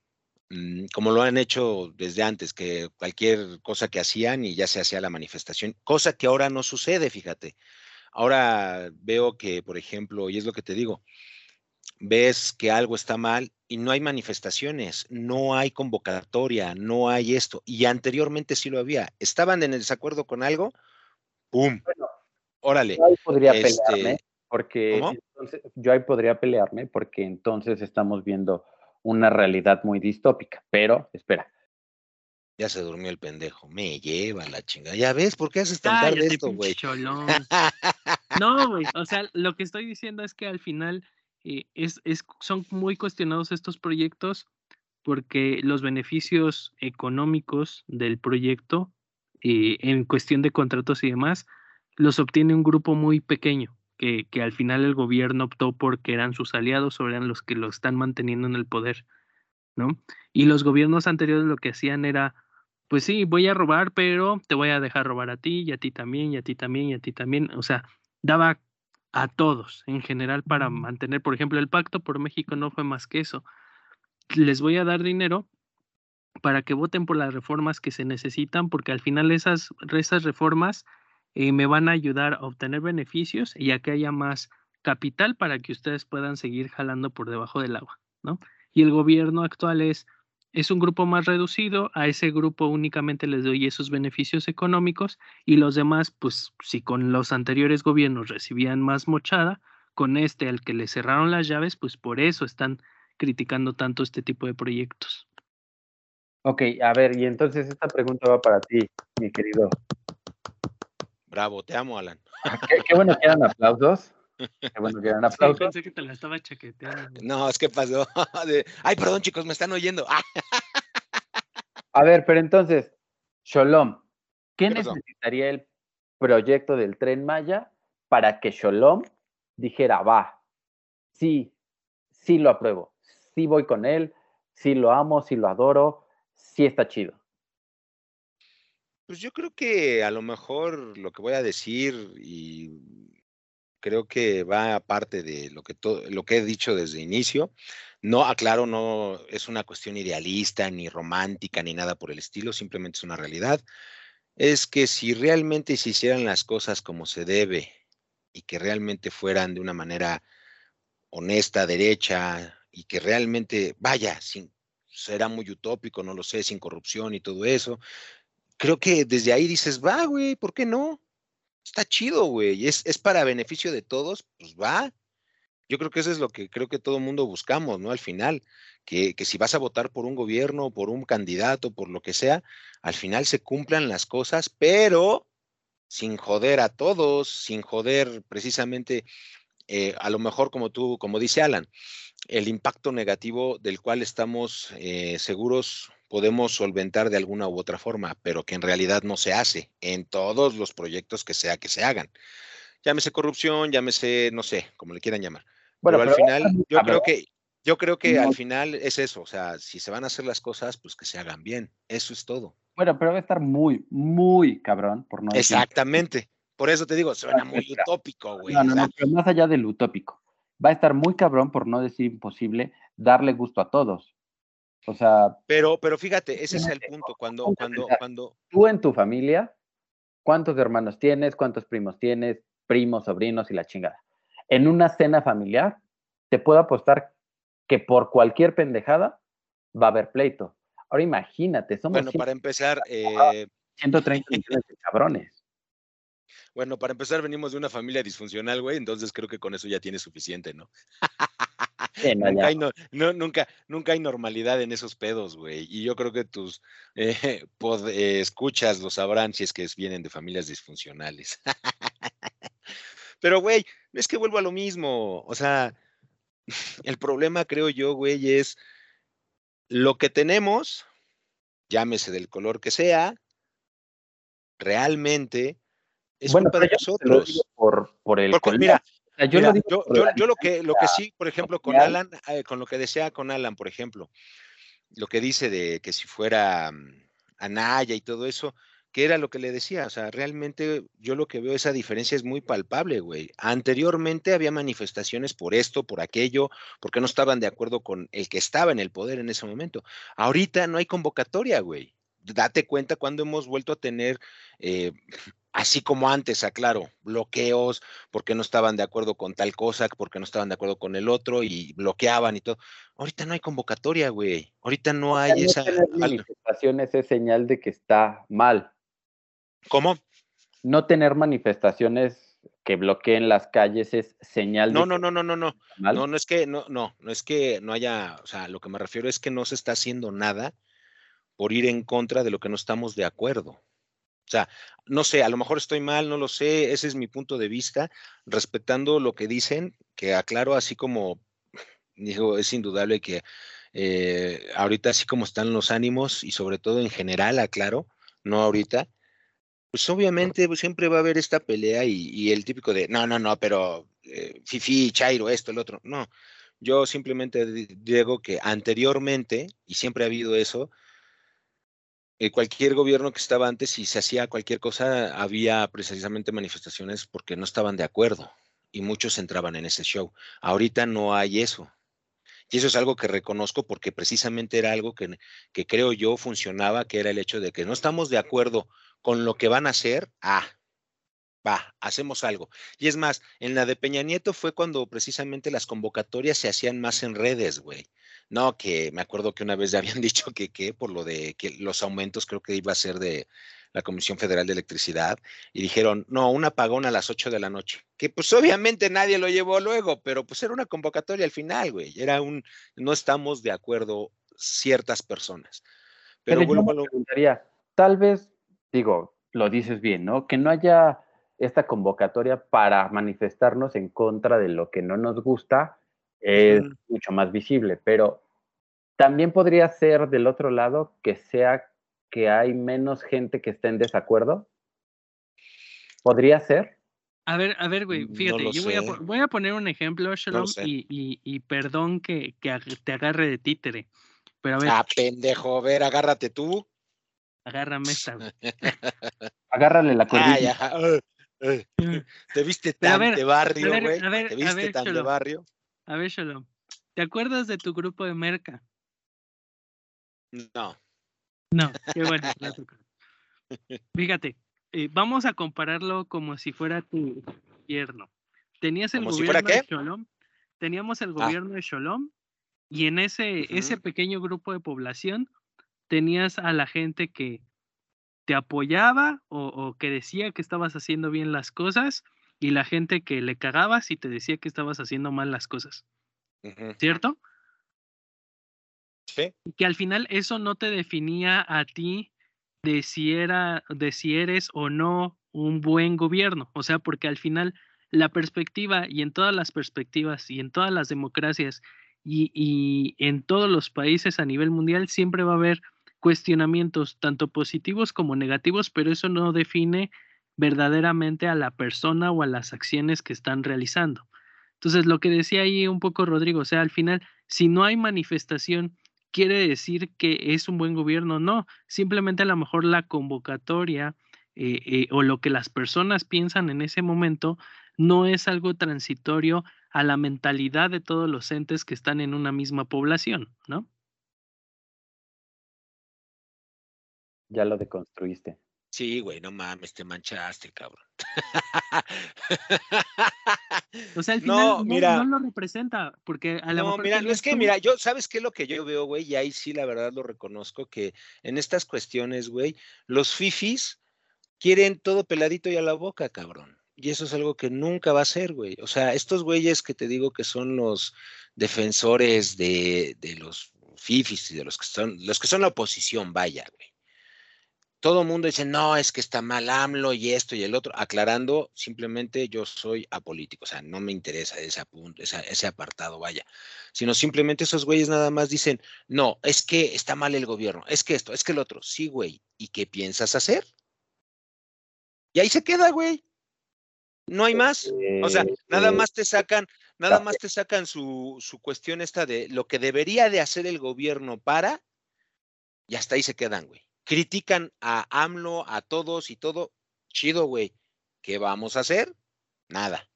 como lo han hecho desde antes, que cualquier cosa que hacían y ya se hacía la manifestación, cosa que ahora no sucede, fíjate. Ahora veo que, por ejemplo, y es lo que te digo, ves que algo está mal y no hay manifestaciones, no hay convocatoria, no hay esto, y anteriormente sí lo había. Estaban en el desacuerdo con algo, ¡pum! Órale. Yo ahí podría este, pelearme porque yo ahí podría pelearme porque entonces estamos viendo una realidad muy distópica. Pero, espera. Ya se durmió el pendejo. Me lleva la chingada. Ya ves, ¿por qué haces tan tarde esto, güey? no, güey. O sea, lo que estoy diciendo es que al final eh, es, es, son muy cuestionados estos proyectos porque los beneficios económicos del proyecto eh, en cuestión de contratos y demás los obtiene un grupo muy pequeño que, al final el gobierno optó porque eran sus aliados o eran los que lo están manteniendo en el poder, ¿no? Y los gobiernos anteriores lo que hacían era, pues sí, voy a robar, pero te voy a dejar robar a ti y a ti también y a ti también y a ti también, o sea, daba a todos en general para mantener, por ejemplo, el pacto por México no fue más que eso. Les voy a dar dinero para que voten por las reformas que se necesitan, porque al final esas, esas reformas me van a ayudar a obtener beneficios y a que haya más capital para que ustedes puedan seguir jalando por debajo del agua, ¿no? Y el gobierno actual es, es un grupo más reducido, a ese grupo únicamente les doy esos beneficios económicos y los demás, pues si con los anteriores gobiernos recibían más mochada, con este al que le cerraron las llaves, pues por eso están criticando tanto este tipo de proyectos. Ok, a ver, y entonces esta pregunta va para ti, mi querido Bravo, te amo, Alan. Qué, bueno que eran aplausos. Qué bueno que eran aplausos. pensé que te la estaba chaqueteando. No, es que pasó. Ay, perdón, chicos, me están oyendo. A ver, pero entonces, Sholom, ¿qué, necesitaría el proyecto del tren Maya para que Sholom dijera, va, sí, sí lo apruebo, sí voy con él, sí lo amo, sí lo adoro, sí está chido? Pues yo creo que a lo mejor lo que voy a decir y creo que va aparte de lo que todo, lo que he dicho desde inicio. No, aclaro, no es una cuestión idealista, ni romántica, ni nada por el estilo, simplemente es una realidad. Es que si realmente se hicieran las cosas como se debe y que realmente fueran de una manera honesta, derecha, y que realmente, vaya, sin, será muy utópico, no lo sé, sin corrupción y todo eso, creo que desde ahí dices, va, güey, ¿por qué no? Está chido, güey. Es, es para beneficio de todos, pues va. Yo creo que eso es lo que creo que todo mundo buscamos, ¿no? Al final, que, que, si vas a votar por un gobierno, por un candidato, por lo que sea, al final se cumplan las cosas, pero sin joder a todos, sin joder precisamente, eh, a lo mejor como tú, como dice Alan, el impacto negativo del cual estamos eh, seguros podemos solventar de alguna u otra forma, pero que en realidad no se hace en todos los proyectos que sea que se hagan. Llámese corrupción, llámese, no sé, como le quieran llamar. Bueno, pero, al final, yo creo que, yo creo que al final es eso, o sea, si se van a hacer las cosas, pues que se hagan bien, eso es todo. Bueno, pero va a estar muy, muy cabrón, por no decir. Exactamente, por eso te digo, suena muy utópico, güey. No, no, no, pero más allá del utópico, va a estar muy cabrón, por no decir imposible, darle gusto a todos. O sea. Pero, pero fíjate, ese es el punto. Cuando, cuando, cuando. Tú en tu familia, ¿cuántos hermanos tienes? ¿Cuántos primos tienes? Primos, sobrinos y la chingada. En una cena familiar, te puedo apostar que por cualquier pendejada va a haber pleito. Ahora imagínate, somos. Bueno, para empezar. Eh... 130 millones de cabrones. Bueno, para empezar, venimos de una familia disfuncional, güey, entonces creo que con eso ya tiene suficiente, ¿no? nunca, hay nunca, nunca, hay normalidad en esos pedos, güey. Y yo creo que tus eh, eh, escuchas lo sabrán si es que vienen de familias disfuncionales. Pero, güey, es que vuelvo a lo mismo. O sea, el problema, creo yo, güey, es lo que tenemos, llámese del color que sea, realmente es culpa de nosotros. Por, por el mira, yo, lo yo, lo que, lo que sí, por ejemplo, con Alan, eh, con lo que decía con Alan, por ejemplo, lo que dice de que si fuera mm, Anaya y todo eso, que era lo que le decía, o sea, realmente yo lo que veo esa diferencia es muy palpable, güey. Anteriormente había manifestaciones por esto, por aquello, porque no estaban de acuerdo con el que estaba en el poder en ese momento. Ahorita no hay convocatoria, güey. Date cuenta cuando hemos vuelto a tener eh, así como antes, aclaro, bloqueos porque no estaban de acuerdo con tal cosa, porque no estaban de acuerdo con el otro y bloqueaban y todo. Ahorita no hay convocatoria, güey. Ahorita no hay esa. manifestaciones es señal de que está mal. ¿Cómo? No tener manifestaciones que bloqueen las calles es señal no, de no, no, no, no, no. No, no es que no, no, no es que no haya, o sea, lo que me refiero es que no se está haciendo nada por ir en contra de lo que no estamos de acuerdo. O sea, no sé, a lo mejor estoy mal, no lo sé, ese es mi punto de vista, respetando lo que dicen, que aclaro, así como digo, es indudable que eh, ahorita así como están los ánimos y sobre todo en general, aclaro, no ahorita, pues obviamente pues, siempre va a haber esta pelea y, el típico de, no, no, no, pero eh, Fifi, Chairo, esto, el otro, no. Yo simplemente digo que anteriormente, y siempre ha habido eso, eh, cualquier gobierno que estaba antes, si se hacía cualquier cosa, había precisamente manifestaciones porque no estaban de acuerdo y muchos entraban en ese show. Ahorita no hay eso. Y eso es algo que reconozco porque precisamente era algo que, que creo yo funcionaba, que era el hecho de que no estamos de acuerdo con lo que van a hacer. Ah, va, hacemos algo. Y es más, en la de Peña Nieto fue cuando precisamente las convocatorias se hacían más en redes, güey. No, que me acuerdo que una vez ya habían dicho que, que por lo de que los aumentos creo que iba a ser de la Comisión Federal de Electricidad y dijeron, no, un apagón a las 8 de la noche, que pues obviamente nadie lo llevó luego, pero pues era una convocatoria al final, güey, era un, no estamos de acuerdo ciertas personas. Pero, bueno, yo preguntaría, tal vez, digo, lo dices bien, ¿no? Que no haya esta convocatoria para manifestarnos en contra de lo que no nos gusta es mucho más visible, pero también podría ser del otro lado que sea que hay menos gente que esté en desacuerdo. ¿Podría ser? A ver, a ver, güey, fíjate, yo voy a, poner un ejemplo, Shalom, y, perdón que, te agarre de títere. Pero a ver. Ah, pendejo, a ver, agárrate tú. Agárrame esta, güey. Agárrale la cordilla. Te viste tan de barrio, güey. Te viste tan de barrio. A ver, Shalom. ¿Te acuerdas de tu grupo de merca? No. No, qué bueno. Fíjate, eh, vamos a compararlo como si fuera tu gobierno. Tenías el gobierno de Shalom, teníamos el ah. gobierno de Shalom y en ese, ese pequeño grupo de población tenías a la gente que te apoyaba o, que decía que estabas haciendo bien las cosas y la gente que le cagabas y te decía que estabas haciendo mal las cosas. ¿Cierto? Sí. Y que al final eso no te definía a ti de si era, de si eres o no un buen gobierno. O sea, porque al final la perspectiva y en todas las perspectivas y en todas las democracias y, y en todos los países a nivel mundial siempre va a haber cuestionamientos tanto positivos como negativos, pero eso no define verdaderamente a la persona o a las acciones que están realizando. Entonces, lo que decía ahí un poco Rodrigo, o sea, al final, si no hay manifestación, quiere decir que es un buen gobierno, no, simplemente a lo mejor la convocatoria eh, eh, o lo que las personas piensan en ese momento no es algo transitorio a la mentalidad de todos los entes que están en una misma población, ¿no? Ya lo deconstruiste. Sí, güey, no mames, te manchaste, cabrón. o sea, al final no, mira, no, lo representa, porque a lo no, mira, es que, mira, yo, ¿sabes qué es lo que yo veo, güey? Y ahí sí, la verdad lo reconozco, que en estas cuestiones, güey, los fifis quieren todo peladito y a la boca, cabrón. Y eso es algo que nunca va a ser, güey. O sea, estos güeyes que te digo que son los defensores de, de los fifis y de los que son, los que son la oposición, vaya, güey todo el mundo dice, no, es que está mal AMLO y esto y el otro, aclarando, simplemente yo soy apolítico, o sea, no me interesa ese, punto, ese apartado, vaya, sino simplemente esos güeyes nada más dicen, no, es que está mal el gobierno, es que esto, es que el otro, sí, güey, ¿y qué piensas hacer? Y ahí se queda, güey. No hay más. O sea, nada más te sacan, nada más te sacan su, su cuestión esta de lo que debería de hacer el gobierno para, y hasta ahí se quedan, güey critican a AMLO, a todos y todo. Chido, güey. ¿Qué vamos a hacer? Nada.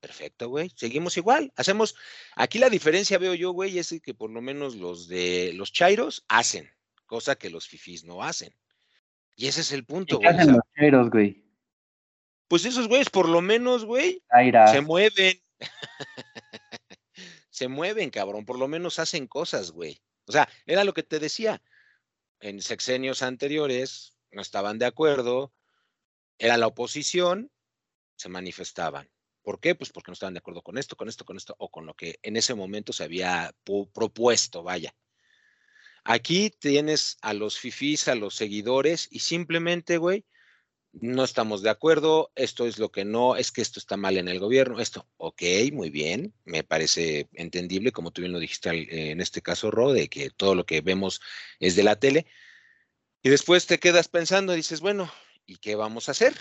Perfecto, güey. Seguimos igual. Hacemos. Aquí la diferencia veo yo, güey, es que por lo menos los de los chairos hacen, cosa que los fifís no hacen. Y ese es el punto, güey. ¿Qué hacen los chairos, güey? Pues esos güeyes, por lo menos, güey, se mueven. se mueven, cabrón. Por lo menos hacen cosas, güey. O sea, era lo que te decía en sexenios anteriores no estaban de acuerdo, era la oposición, se manifestaban. ¿Por qué? Pues porque no estaban de acuerdo con esto, con esto, con esto, o con lo que en ese momento se había propuesto, vaya. Aquí tienes a los fifís, a los seguidores, y simplemente, güey, no estamos de acuerdo, esto es lo que no, es que esto está mal en el gobierno, esto, ok, muy bien, me parece entendible, como tú bien lo dijiste en este caso, Ro, de que todo lo que vemos es de la tele, y después te quedas pensando, dices, bueno, ¿y qué vamos a hacer?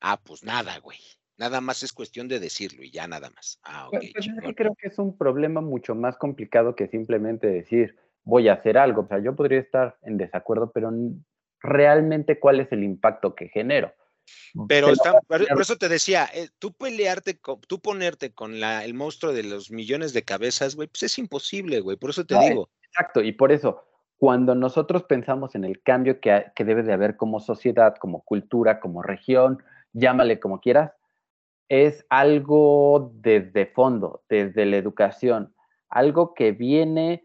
Ah, pues nada, güey. Nada más es cuestión de decirlo y ya nada más. Ah, pues, pues yo creo que es un problema mucho más complicado que simplemente decir voy a hacer algo. O sea, yo podría estar en desacuerdo, pero realmente cuál es el impacto que genero. Pero por, eso te decía, eh, tú pelearte, tú ponerte con la, el monstruo de los millones de cabezas, güey, pues es imposible, güey, por eso te digo. Exacto, y por eso, cuando nosotros pensamos en el cambio que, que debe de haber como sociedad, como cultura, como región, llámale como quieras, es algo desde fondo, desde la educación, algo que viene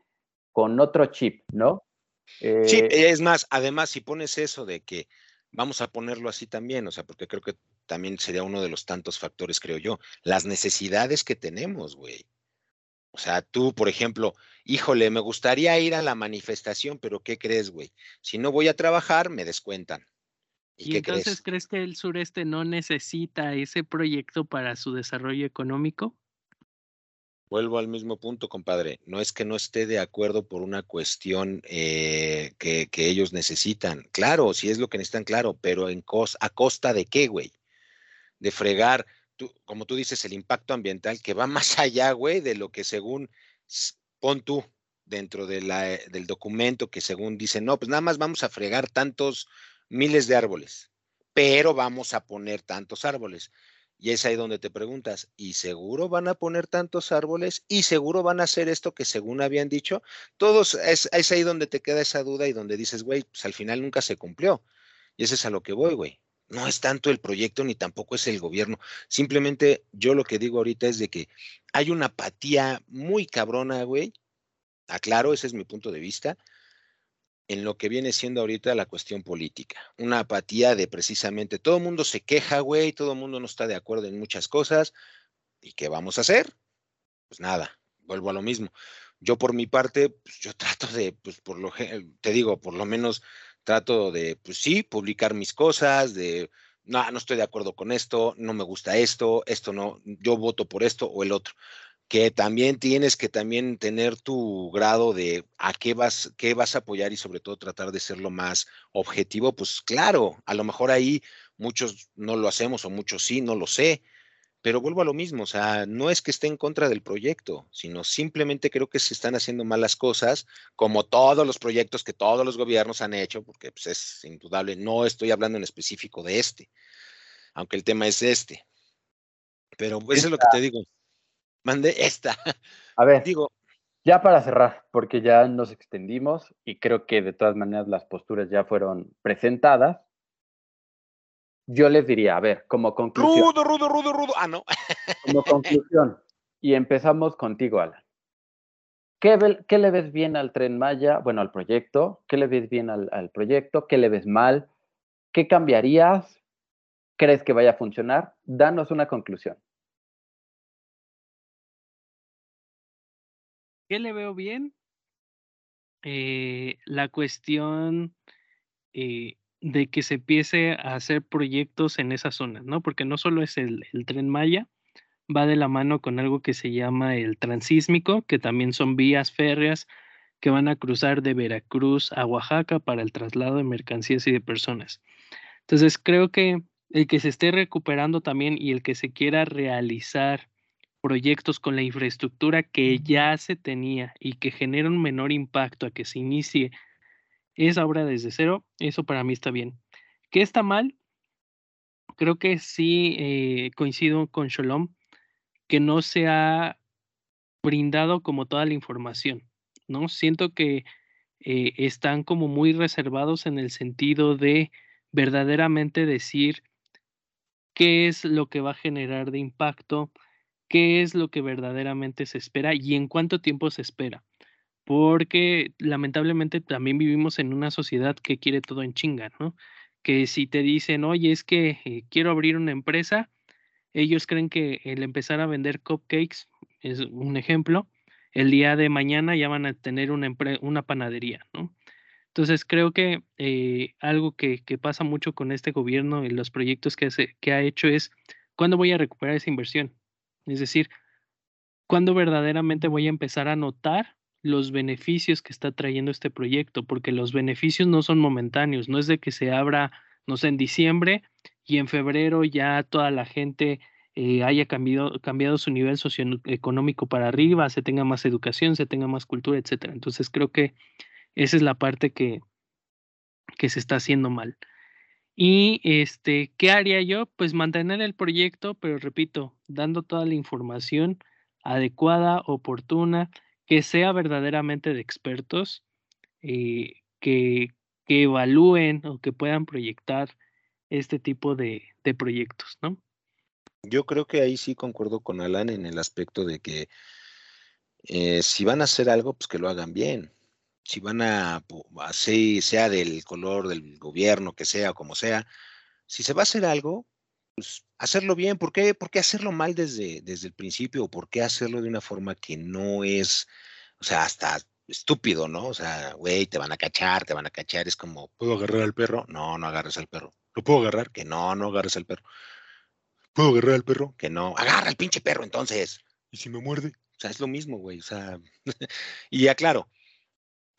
con otro chip, ¿no? Sí, eh, es más, además, si pones eso de que vamos a ponerlo así también, o sea, porque creo que también sería uno de los tantos factores, creo yo, las necesidades que tenemos, güey. O sea, tú, por ejemplo, híjole, me gustaría ir a la manifestación, pero ¿qué crees, güey? Si no voy a trabajar, me descuentan. ¿Y, entonces crees que el sureste no necesita ese proyecto para su desarrollo económico? Vuelvo al mismo punto, compadre. No es que no esté de acuerdo por una cuestión eh, que, ellos necesitan. Claro, si es lo que necesitan, claro, pero en a costa de qué, güey? De fregar, como tú dices, el impacto ambiental que va más allá, güey, de lo que según pon tú dentro de la, del documento que según dicen, no, pues nada más vamos a fregar tantos miles de árboles, pero vamos a poner tantos árboles. Y es ahí donde te preguntas, ¿y seguro van a poner tantos árboles? ¿Y seguro van a hacer esto que según habían dicho? Todos, es, es ahí donde te queda esa duda y donde dices, güey, pues al final nunca se cumplió. Y eso es a lo que voy, güey. No es tanto el proyecto ni tampoco es el gobierno. Simplemente yo lo que digo ahorita es de que hay una apatía muy cabrona, güey. Aclaro, ese es mi punto de vista. En lo que viene siendo ahorita la cuestión política. Una apatía de precisamente todo el mundo se queja, güey, todo el mundo no está de acuerdo en muchas cosas. ¿Y qué vamos a hacer? Pues nada, vuelvo a lo mismo. Yo por mi parte, pues yo trato de, pues por lo te digo, por lo menos trato de, pues sí, publicar mis cosas, de, no, no estoy de acuerdo con esto, no me gusta esto, esto no, yo voto por esto o el otro que también tienes que también tener tu grado de a qué vas, qué vas a apoyar y sobre todo tratar de ser lo más objetivo, pues claro, a lo mejor ahí muchos no lo hacemos o muchos sí, no lo sé, pero vuelvo a lo mismo, o sea, no es que esté en contra del proyecto, sino simplemente creo que se están haciendo malas cosas, como todos los proyectos que todos los gobiernos han hecho, porque pues, es indudable, no estoy hablando en específico de este, aunque el tema es este. Pero eso es lo que te digo. Mande esta. A ver, digo. Ya para cerrar, porque ya nos extendimos y creo que de todas maneras las posturas ya fueron presentadas. Yo les diría, a ver, como conclusión. Rudo, rudo, rudo, rudo. Ah, no. Como conclusión. Y empezamos contigo, Alan. ¿Qué, le ves bien al tren Maya? Bueno, al proyecto. ¿Qué le ves bien al, al proyecto? ¿Qué le ves mal? ¿Qué cambiarías? ¿Crees que vaya a funcionar? Danos una conclusión. ¿Qué le veo bien? Eh, la cuestión eh, de que se empiece a hacer proyectos en esa zona, ¿no? Porque no solo es el, tren Maya, va de la mano con algo que se llama el transísmico, que también son vías férreas que van a cruzar de Veracruz a Oaxaca para el traslado de mercancías y de personas. Entonces, creo que el que se esté recuperando también y el que se quiera realizar proyectos con la infraestructura que ya se tenía y que genera un menor impacto a que se inicie esa obra desde cero, eso para mí está bien. ¿Qué está mal? Creo que sí eh, coincido con Shalom, que no se ha brindado como toda la información, ¿no? Siento que eh, están como muy reservados en el sentido de verdaderamente decir qué es lo que va a generar de impacto, qué es lo que verdaderamente se espera y en cuánto tiempo se espera. Porque lamentablemente también vivimos en una sociedad que quiere todo en chinga, ¿no? Que si te dicen, oye, es que eh, quiero abrir una empresa, ellos creen que el empezar a vender cupcakes es un ejemplo, el día de mañana ya van a tener una, panadería, ¿no? Entonces creo que eh, algo que, que, pasa mucho con este gobierno y los proyectos que, hace, que ha hecho es, ¿cuándo voy a recuperar esa inversión? Es decir, ¿cuándo verdaderamente voy a empezar a notar los beneficios que está trayendo este proyecto? Porque los beneficios no son momentáneos, no es de que se abra, no sé, en diciembre y en febrero ya toda la gente eh, haya cambiado, cambiado su nivel socioeconómico para arriba, se tenga más educación, se tenga más cultura, etcétera. Entonces creo que esa es la parte que, que se está haciendo mal. Y este, ¿qué haría yo? Pues mantener el proyecto, pero repito, dando toda la información adecuada, oportuna, que sea verdaderamente de expertos, eh, que, que, evalúen o que puedan proyectar este tipo de, de proyectos, ¿no? Yo creo que ahí sí concuerdo con Alan en el aspecto de que eh, si van a hacer algo, pues que lo hagan bien si van a, así sea del color del gobierno, que sea, como sea, si se va a hacer algo, pues hacerlo bien. ¿Por qué, ¿Por qué hacerlo mal desde, desde el principio? ¿O por qué hacerlo de una forma que no es, o sea, hasta estúpido, ¿no? O sea, güey, te van a cachar, te van a cachar. Es como, ¿puedo agarrar al perro? No, no agarres al perro. ¿Lo puedo agarrar? Que no, no agarres al perro. ¿Puedo agarrar al perro? Que no. Agarra al pinche perro entonces. ¿Y si me muerde? O sea, es lo mismo, güey. O sea, y aclaro,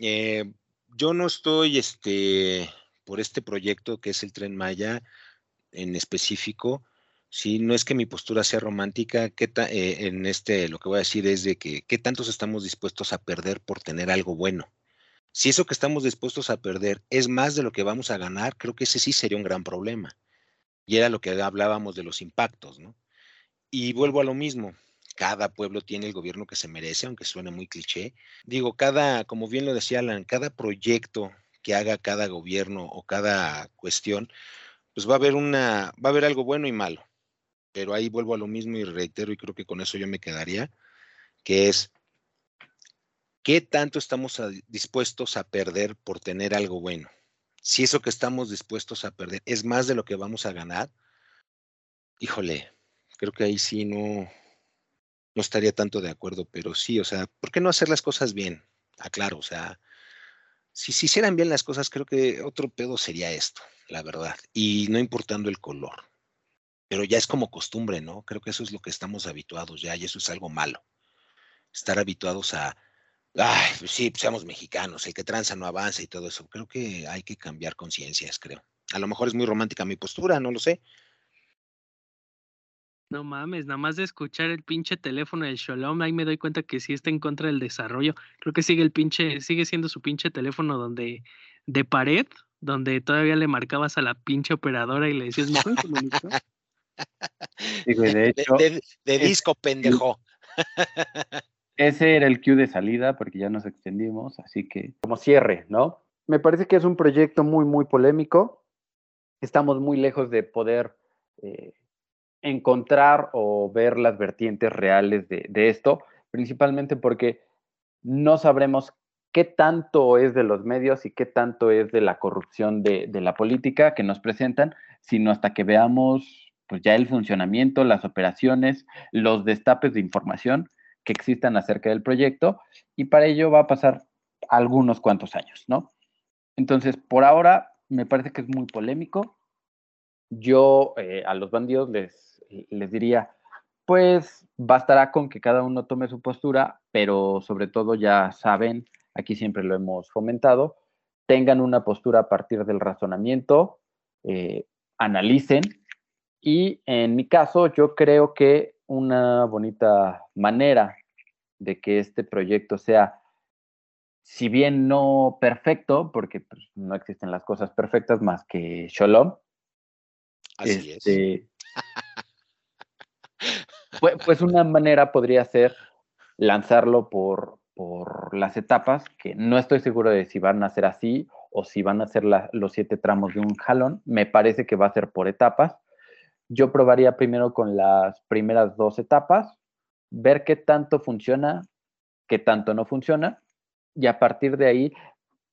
eh, yo no estoy este, por este proyecto que es el Tren Maya en específico. Sí, no es que mi postura sea romántica, ¿qué eh, en este lo que voy a decir es de que qué tantos estamos dispuestos a perder por tener algo bueno. Si eso que estamos dispuestos a perder es más de lo que vamos a ganar, creo que ese sí sería un gran problema. Y era lo que hablábamos de los impactos, ¿no? Y vuelvo a lo mismo, cada pueblo tiene el gobierno que se merece, aunque suene muy cliché. Digo, cada, como bien lo decía Alan, cada proyecto que haga cada gobierno o cada cuestión, pues va a haber una, va a haber algo bueno y malo. Pero ahí vuelvo a lo mismo y reitero, y creo que con eso yo me quedaría, que es ¿qué tanto estamos dispuestos a perder por tener algo bueno? Si eso que estamos dispuestos a perder es más de lo que vamos a ganar, híjole, creo que ahí sí no, no estaría tanto de acuerdo, pero sí, o sea, ¿por qué no hacer las cosas bien? Aclaro, o sea, si se hicieran bien las cosas, creo que otro pedo sería esto, la verdad, y no importando el color. Pero ya es como costumbre, ¿no? Creo que eso es lo que estamos habituados ya, y eso es algo malo. Estar habituados a, ay, pues sí, pues seamos mexicanos, el que tranza no avanza y todo eso. Creo que hay que cambiar conciencias, creo. A lo mejor es muy romántica mi postura, no lo sé, no mames, nada más de escuchar el pinche teléfono del Shalom, ahí me doy cuenta que sí está en contra del desarrollo. Creo que sigue el pinche, sigue siendo su pinche teléfono donde, de pared, donde todavía le marcabas a la pinche operadora y le decías, ¿me de, hecho, de, disco, pendejo. Ese era el cue de salida porque ya nos extendimos, así que como cierre, ¿no? Me parece que es un proyecto muy, muy polémico. Estamos muy lejos de poder eh, encontrar o ver las vertientes reales de, esto, principalmente porque no sabremos qué tanto es de los medios y qué tanto es de la corrupción de, la política que nos presentan, sino hasta que veamos pues ya el funcionamiento, las operaciones, los destapes de información que existan acerca del proyecto y para ello va a pasar algunos cuantos años, ¿no? Entonces, por ahora me parece que es muy polémico. Yo eh, a los bandidos les les diría, pues bastará con que cada uno tome su postura, pero sobre todo ya saben, aquí siempre lo hemos fomentado, tengan una postura a partir del razonamiento, eh, analicen y en mi caso yo creo que una bonita manera de que este proyecto sea, si bien no perfecto, porque pues, no existen las cosas perfectas más que Shalom. Así es. Pues, pues, una manera podría ser lanzarlo por, por las etapas, que no estoy seguro de si van a ser así o si van a ser los siete tramos de un jalón. Me parece que va a ser por etapas. Yo probaría primero con las primeras dos etapas, ver qué tanto funciona, qué tanto no funciona, y a partir de ahí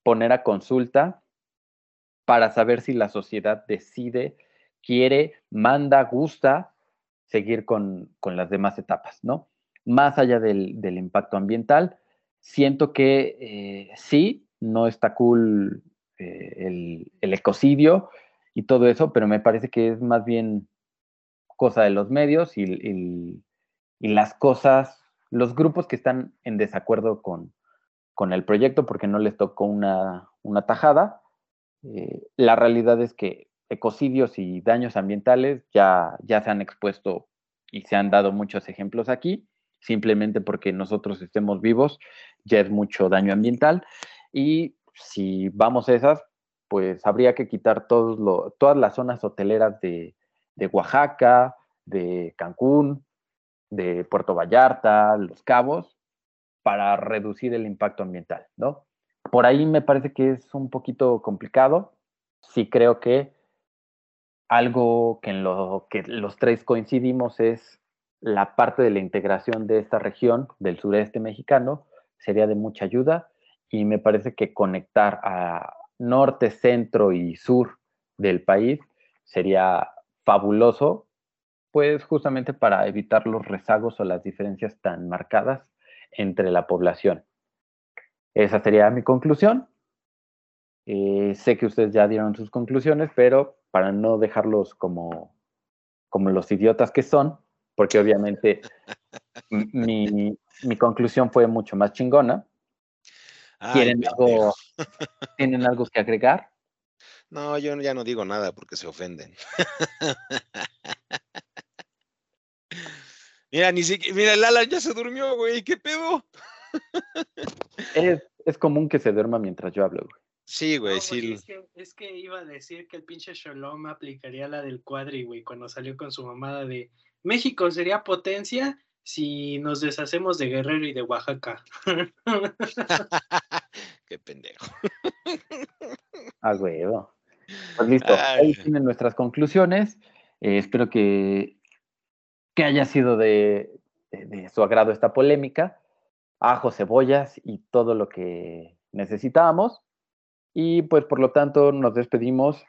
poner a consulta para saber si la sociedad decide, quiere, manda, gusta seguir con, las demás etapas, ¿no? Más allá del, impacto ambiental, siento que eh, sí, no está cool eh, el, ecocidio y todo eso, pero me parece que es más bien cosa de los medios y, las cosas, los grupos que están en desacuerdo con, el proyecto porque no les tocó una, tajada. Eh, la realidad es que ecocidios y daños ambientales ya, ya se han expuesto y se han dado muchos ejemplos aquí, simplemente porque nosotros estemos vivos ya es mucho daño ambiental y si vamos a esas, pues habría que quitar todas las zonas hoteleras de, de Oaxaca, de Cancún, de Puerto Vallarta, Los Cabos, para reducir el impacto ambiental, ¿no? Por ahí me parece que es un poquito complicado. Sí creo que algo que en lo que los tres coincidimos es la parte de la integración de esta región del sureste mexicano sería de mucha ayuda y me parece que conectar a norte, centro y sur del país sería fabuloso, pues justamente para evitar los rezagos o las diferencias tan marcadas entre la población. Esa sería mi conclusión. Eh, sé que ustedes ya dieron sus conclusiones, pero para no dejarlos como, como los idiotas que son, porque obviamente mi, conclusión fue mucho más chingona. ¿Tienen, algo, ¿Tienen algo que agregar? No, yo ya no digo nada porque se ofenden. mira, ni siquiera, mira, el Alan ya se durmió, güey, ¿qué pedo? es, es común que se duerma mientras yo hablo, güey. Sí, güey, sí. Es que, iba a decir que el pinche Shalom aplicaría la del cuadri, güey, cuando salió con su mamada de México sería potencia si nos deshacemos de Guerrero y de Oaxaca. Qué pendejo. Ah, güey. Pues listo, ahí tienen nuestras conclusiones. Eh, espero que, que haya sido de, de, su agrado esta polémica. ajo, cebollas y todo lo que necesitábamos. Y pues por lo tanto nos despedimos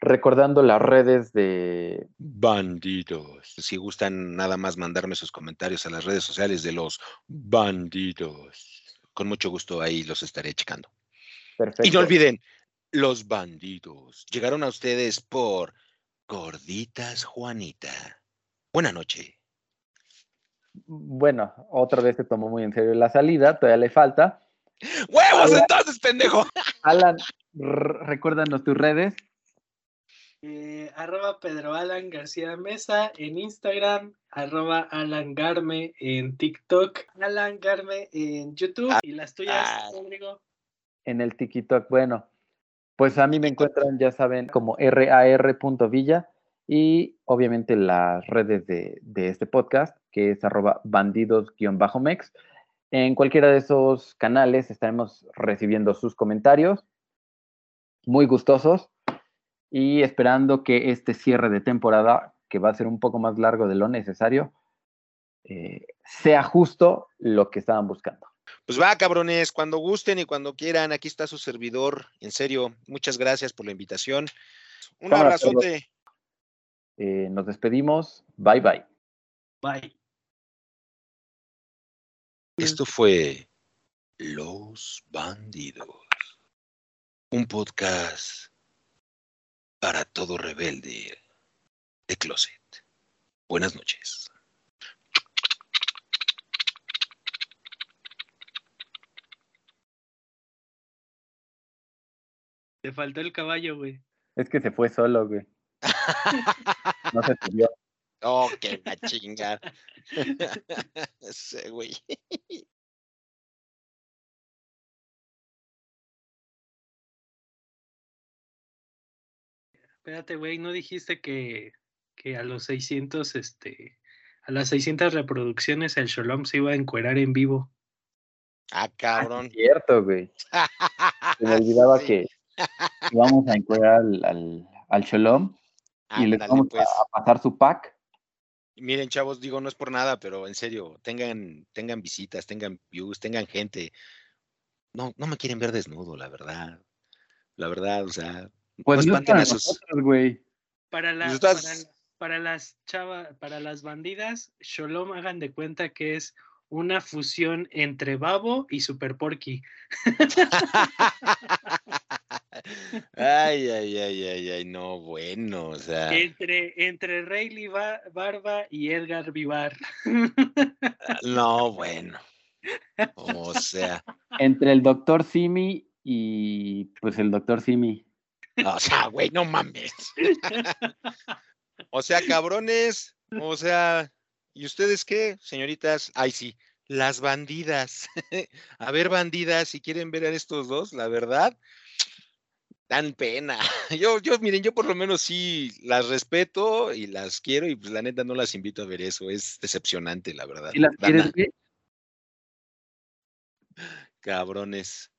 recordando las redes de bandidos. Si gustan nada más mandarme sus comentarios a las redes sociales de los bandidos, con mucho gusto ahí los estaré checando. Perfecto. Y no olviden, los bandidos llegaron a ustedes por Gorditas Juanita. Buena noche. Bueno, otra vez se tomó muy en serio la salida, todavía le falta. ¡Huevos entonces, pendejo! Alan, recuérdanos tus redes. Eh, arroba Pedro Alan García Mesa en Instagram, arroba Alan Garme en TikTok, Alan Garme en YouTube y las tuyas, Ah. Rodrigo. En el TikTok, bueno, pues a mí me encuentran, ya saben, como rar.villa y obviamente las redes de, de este podcast, que es arroba bandidos-mex. En cualquiera de esos canales estaremos recibiendo sus comentarios, muy gustosos, y esperando que este cierre de temporada, que va a ser un poco más largo de lo necesario, eh, sea justo lo que estaban buscando. Pues va, cabrones, cuando gusten y cuando quieran, aquí está su servidor. En serio, muchas gracias por la invitación. Un abrazote. Eh, nos despedimos. Bye bye. Bye. Esto fue Los Bandidos, un podcast para todo rebelde de closet. Buenas noches. Te faltó el caballo, güey. Es que se fue solo, güey. No se subió. Oh, qué la chinga. Ese güey. Espérate, güey, ¿no dijiste que, que a los 600, este, a las 600 reproducciones el Sholom se iba a encuerar en vivo? Ah, cabrón. Cierto, güey. Se me olvidaba Sí. que íbamos a encuadrar al, al, al Shalom y Ándale, vamos a- pues. a, pasar su pack. Miren, chavos, digo, no es por nada, pero en serio, tengan, tengan visitas, tengan views, tengan gente. No, no me quieren ver desnudo, la verdad. La verdad, o sea, Pues no no es espanten para a sus- nosotros, güey. Para, la, Pues para, las chava, para las bandidas, Sholom hagan de cuenta que es una fusión entre Babo y Super Porky. Ay, ay, ay, ay, ay, no, bueno, o sea, Entre, entre Rayleigh Ba- Barba y Edgar Vivar. no, bueno. O sea, Entre el doctor Simi y pues el doctor Simi. o sea, güey, no mames. O sea, cabrones, o sea, ¿y ustedes qué, señoritas? Ay, sí, las bandidas. A ver, bandidas, si quieren ver a estos dos, la verdad, dan pena. Yo, yo, miren, yo por lo menos sí las respeto y las quiero y pues la neta no las invito a ver eso, es decepcionante, la verdad. ¿Y las quieres ver? cabrones.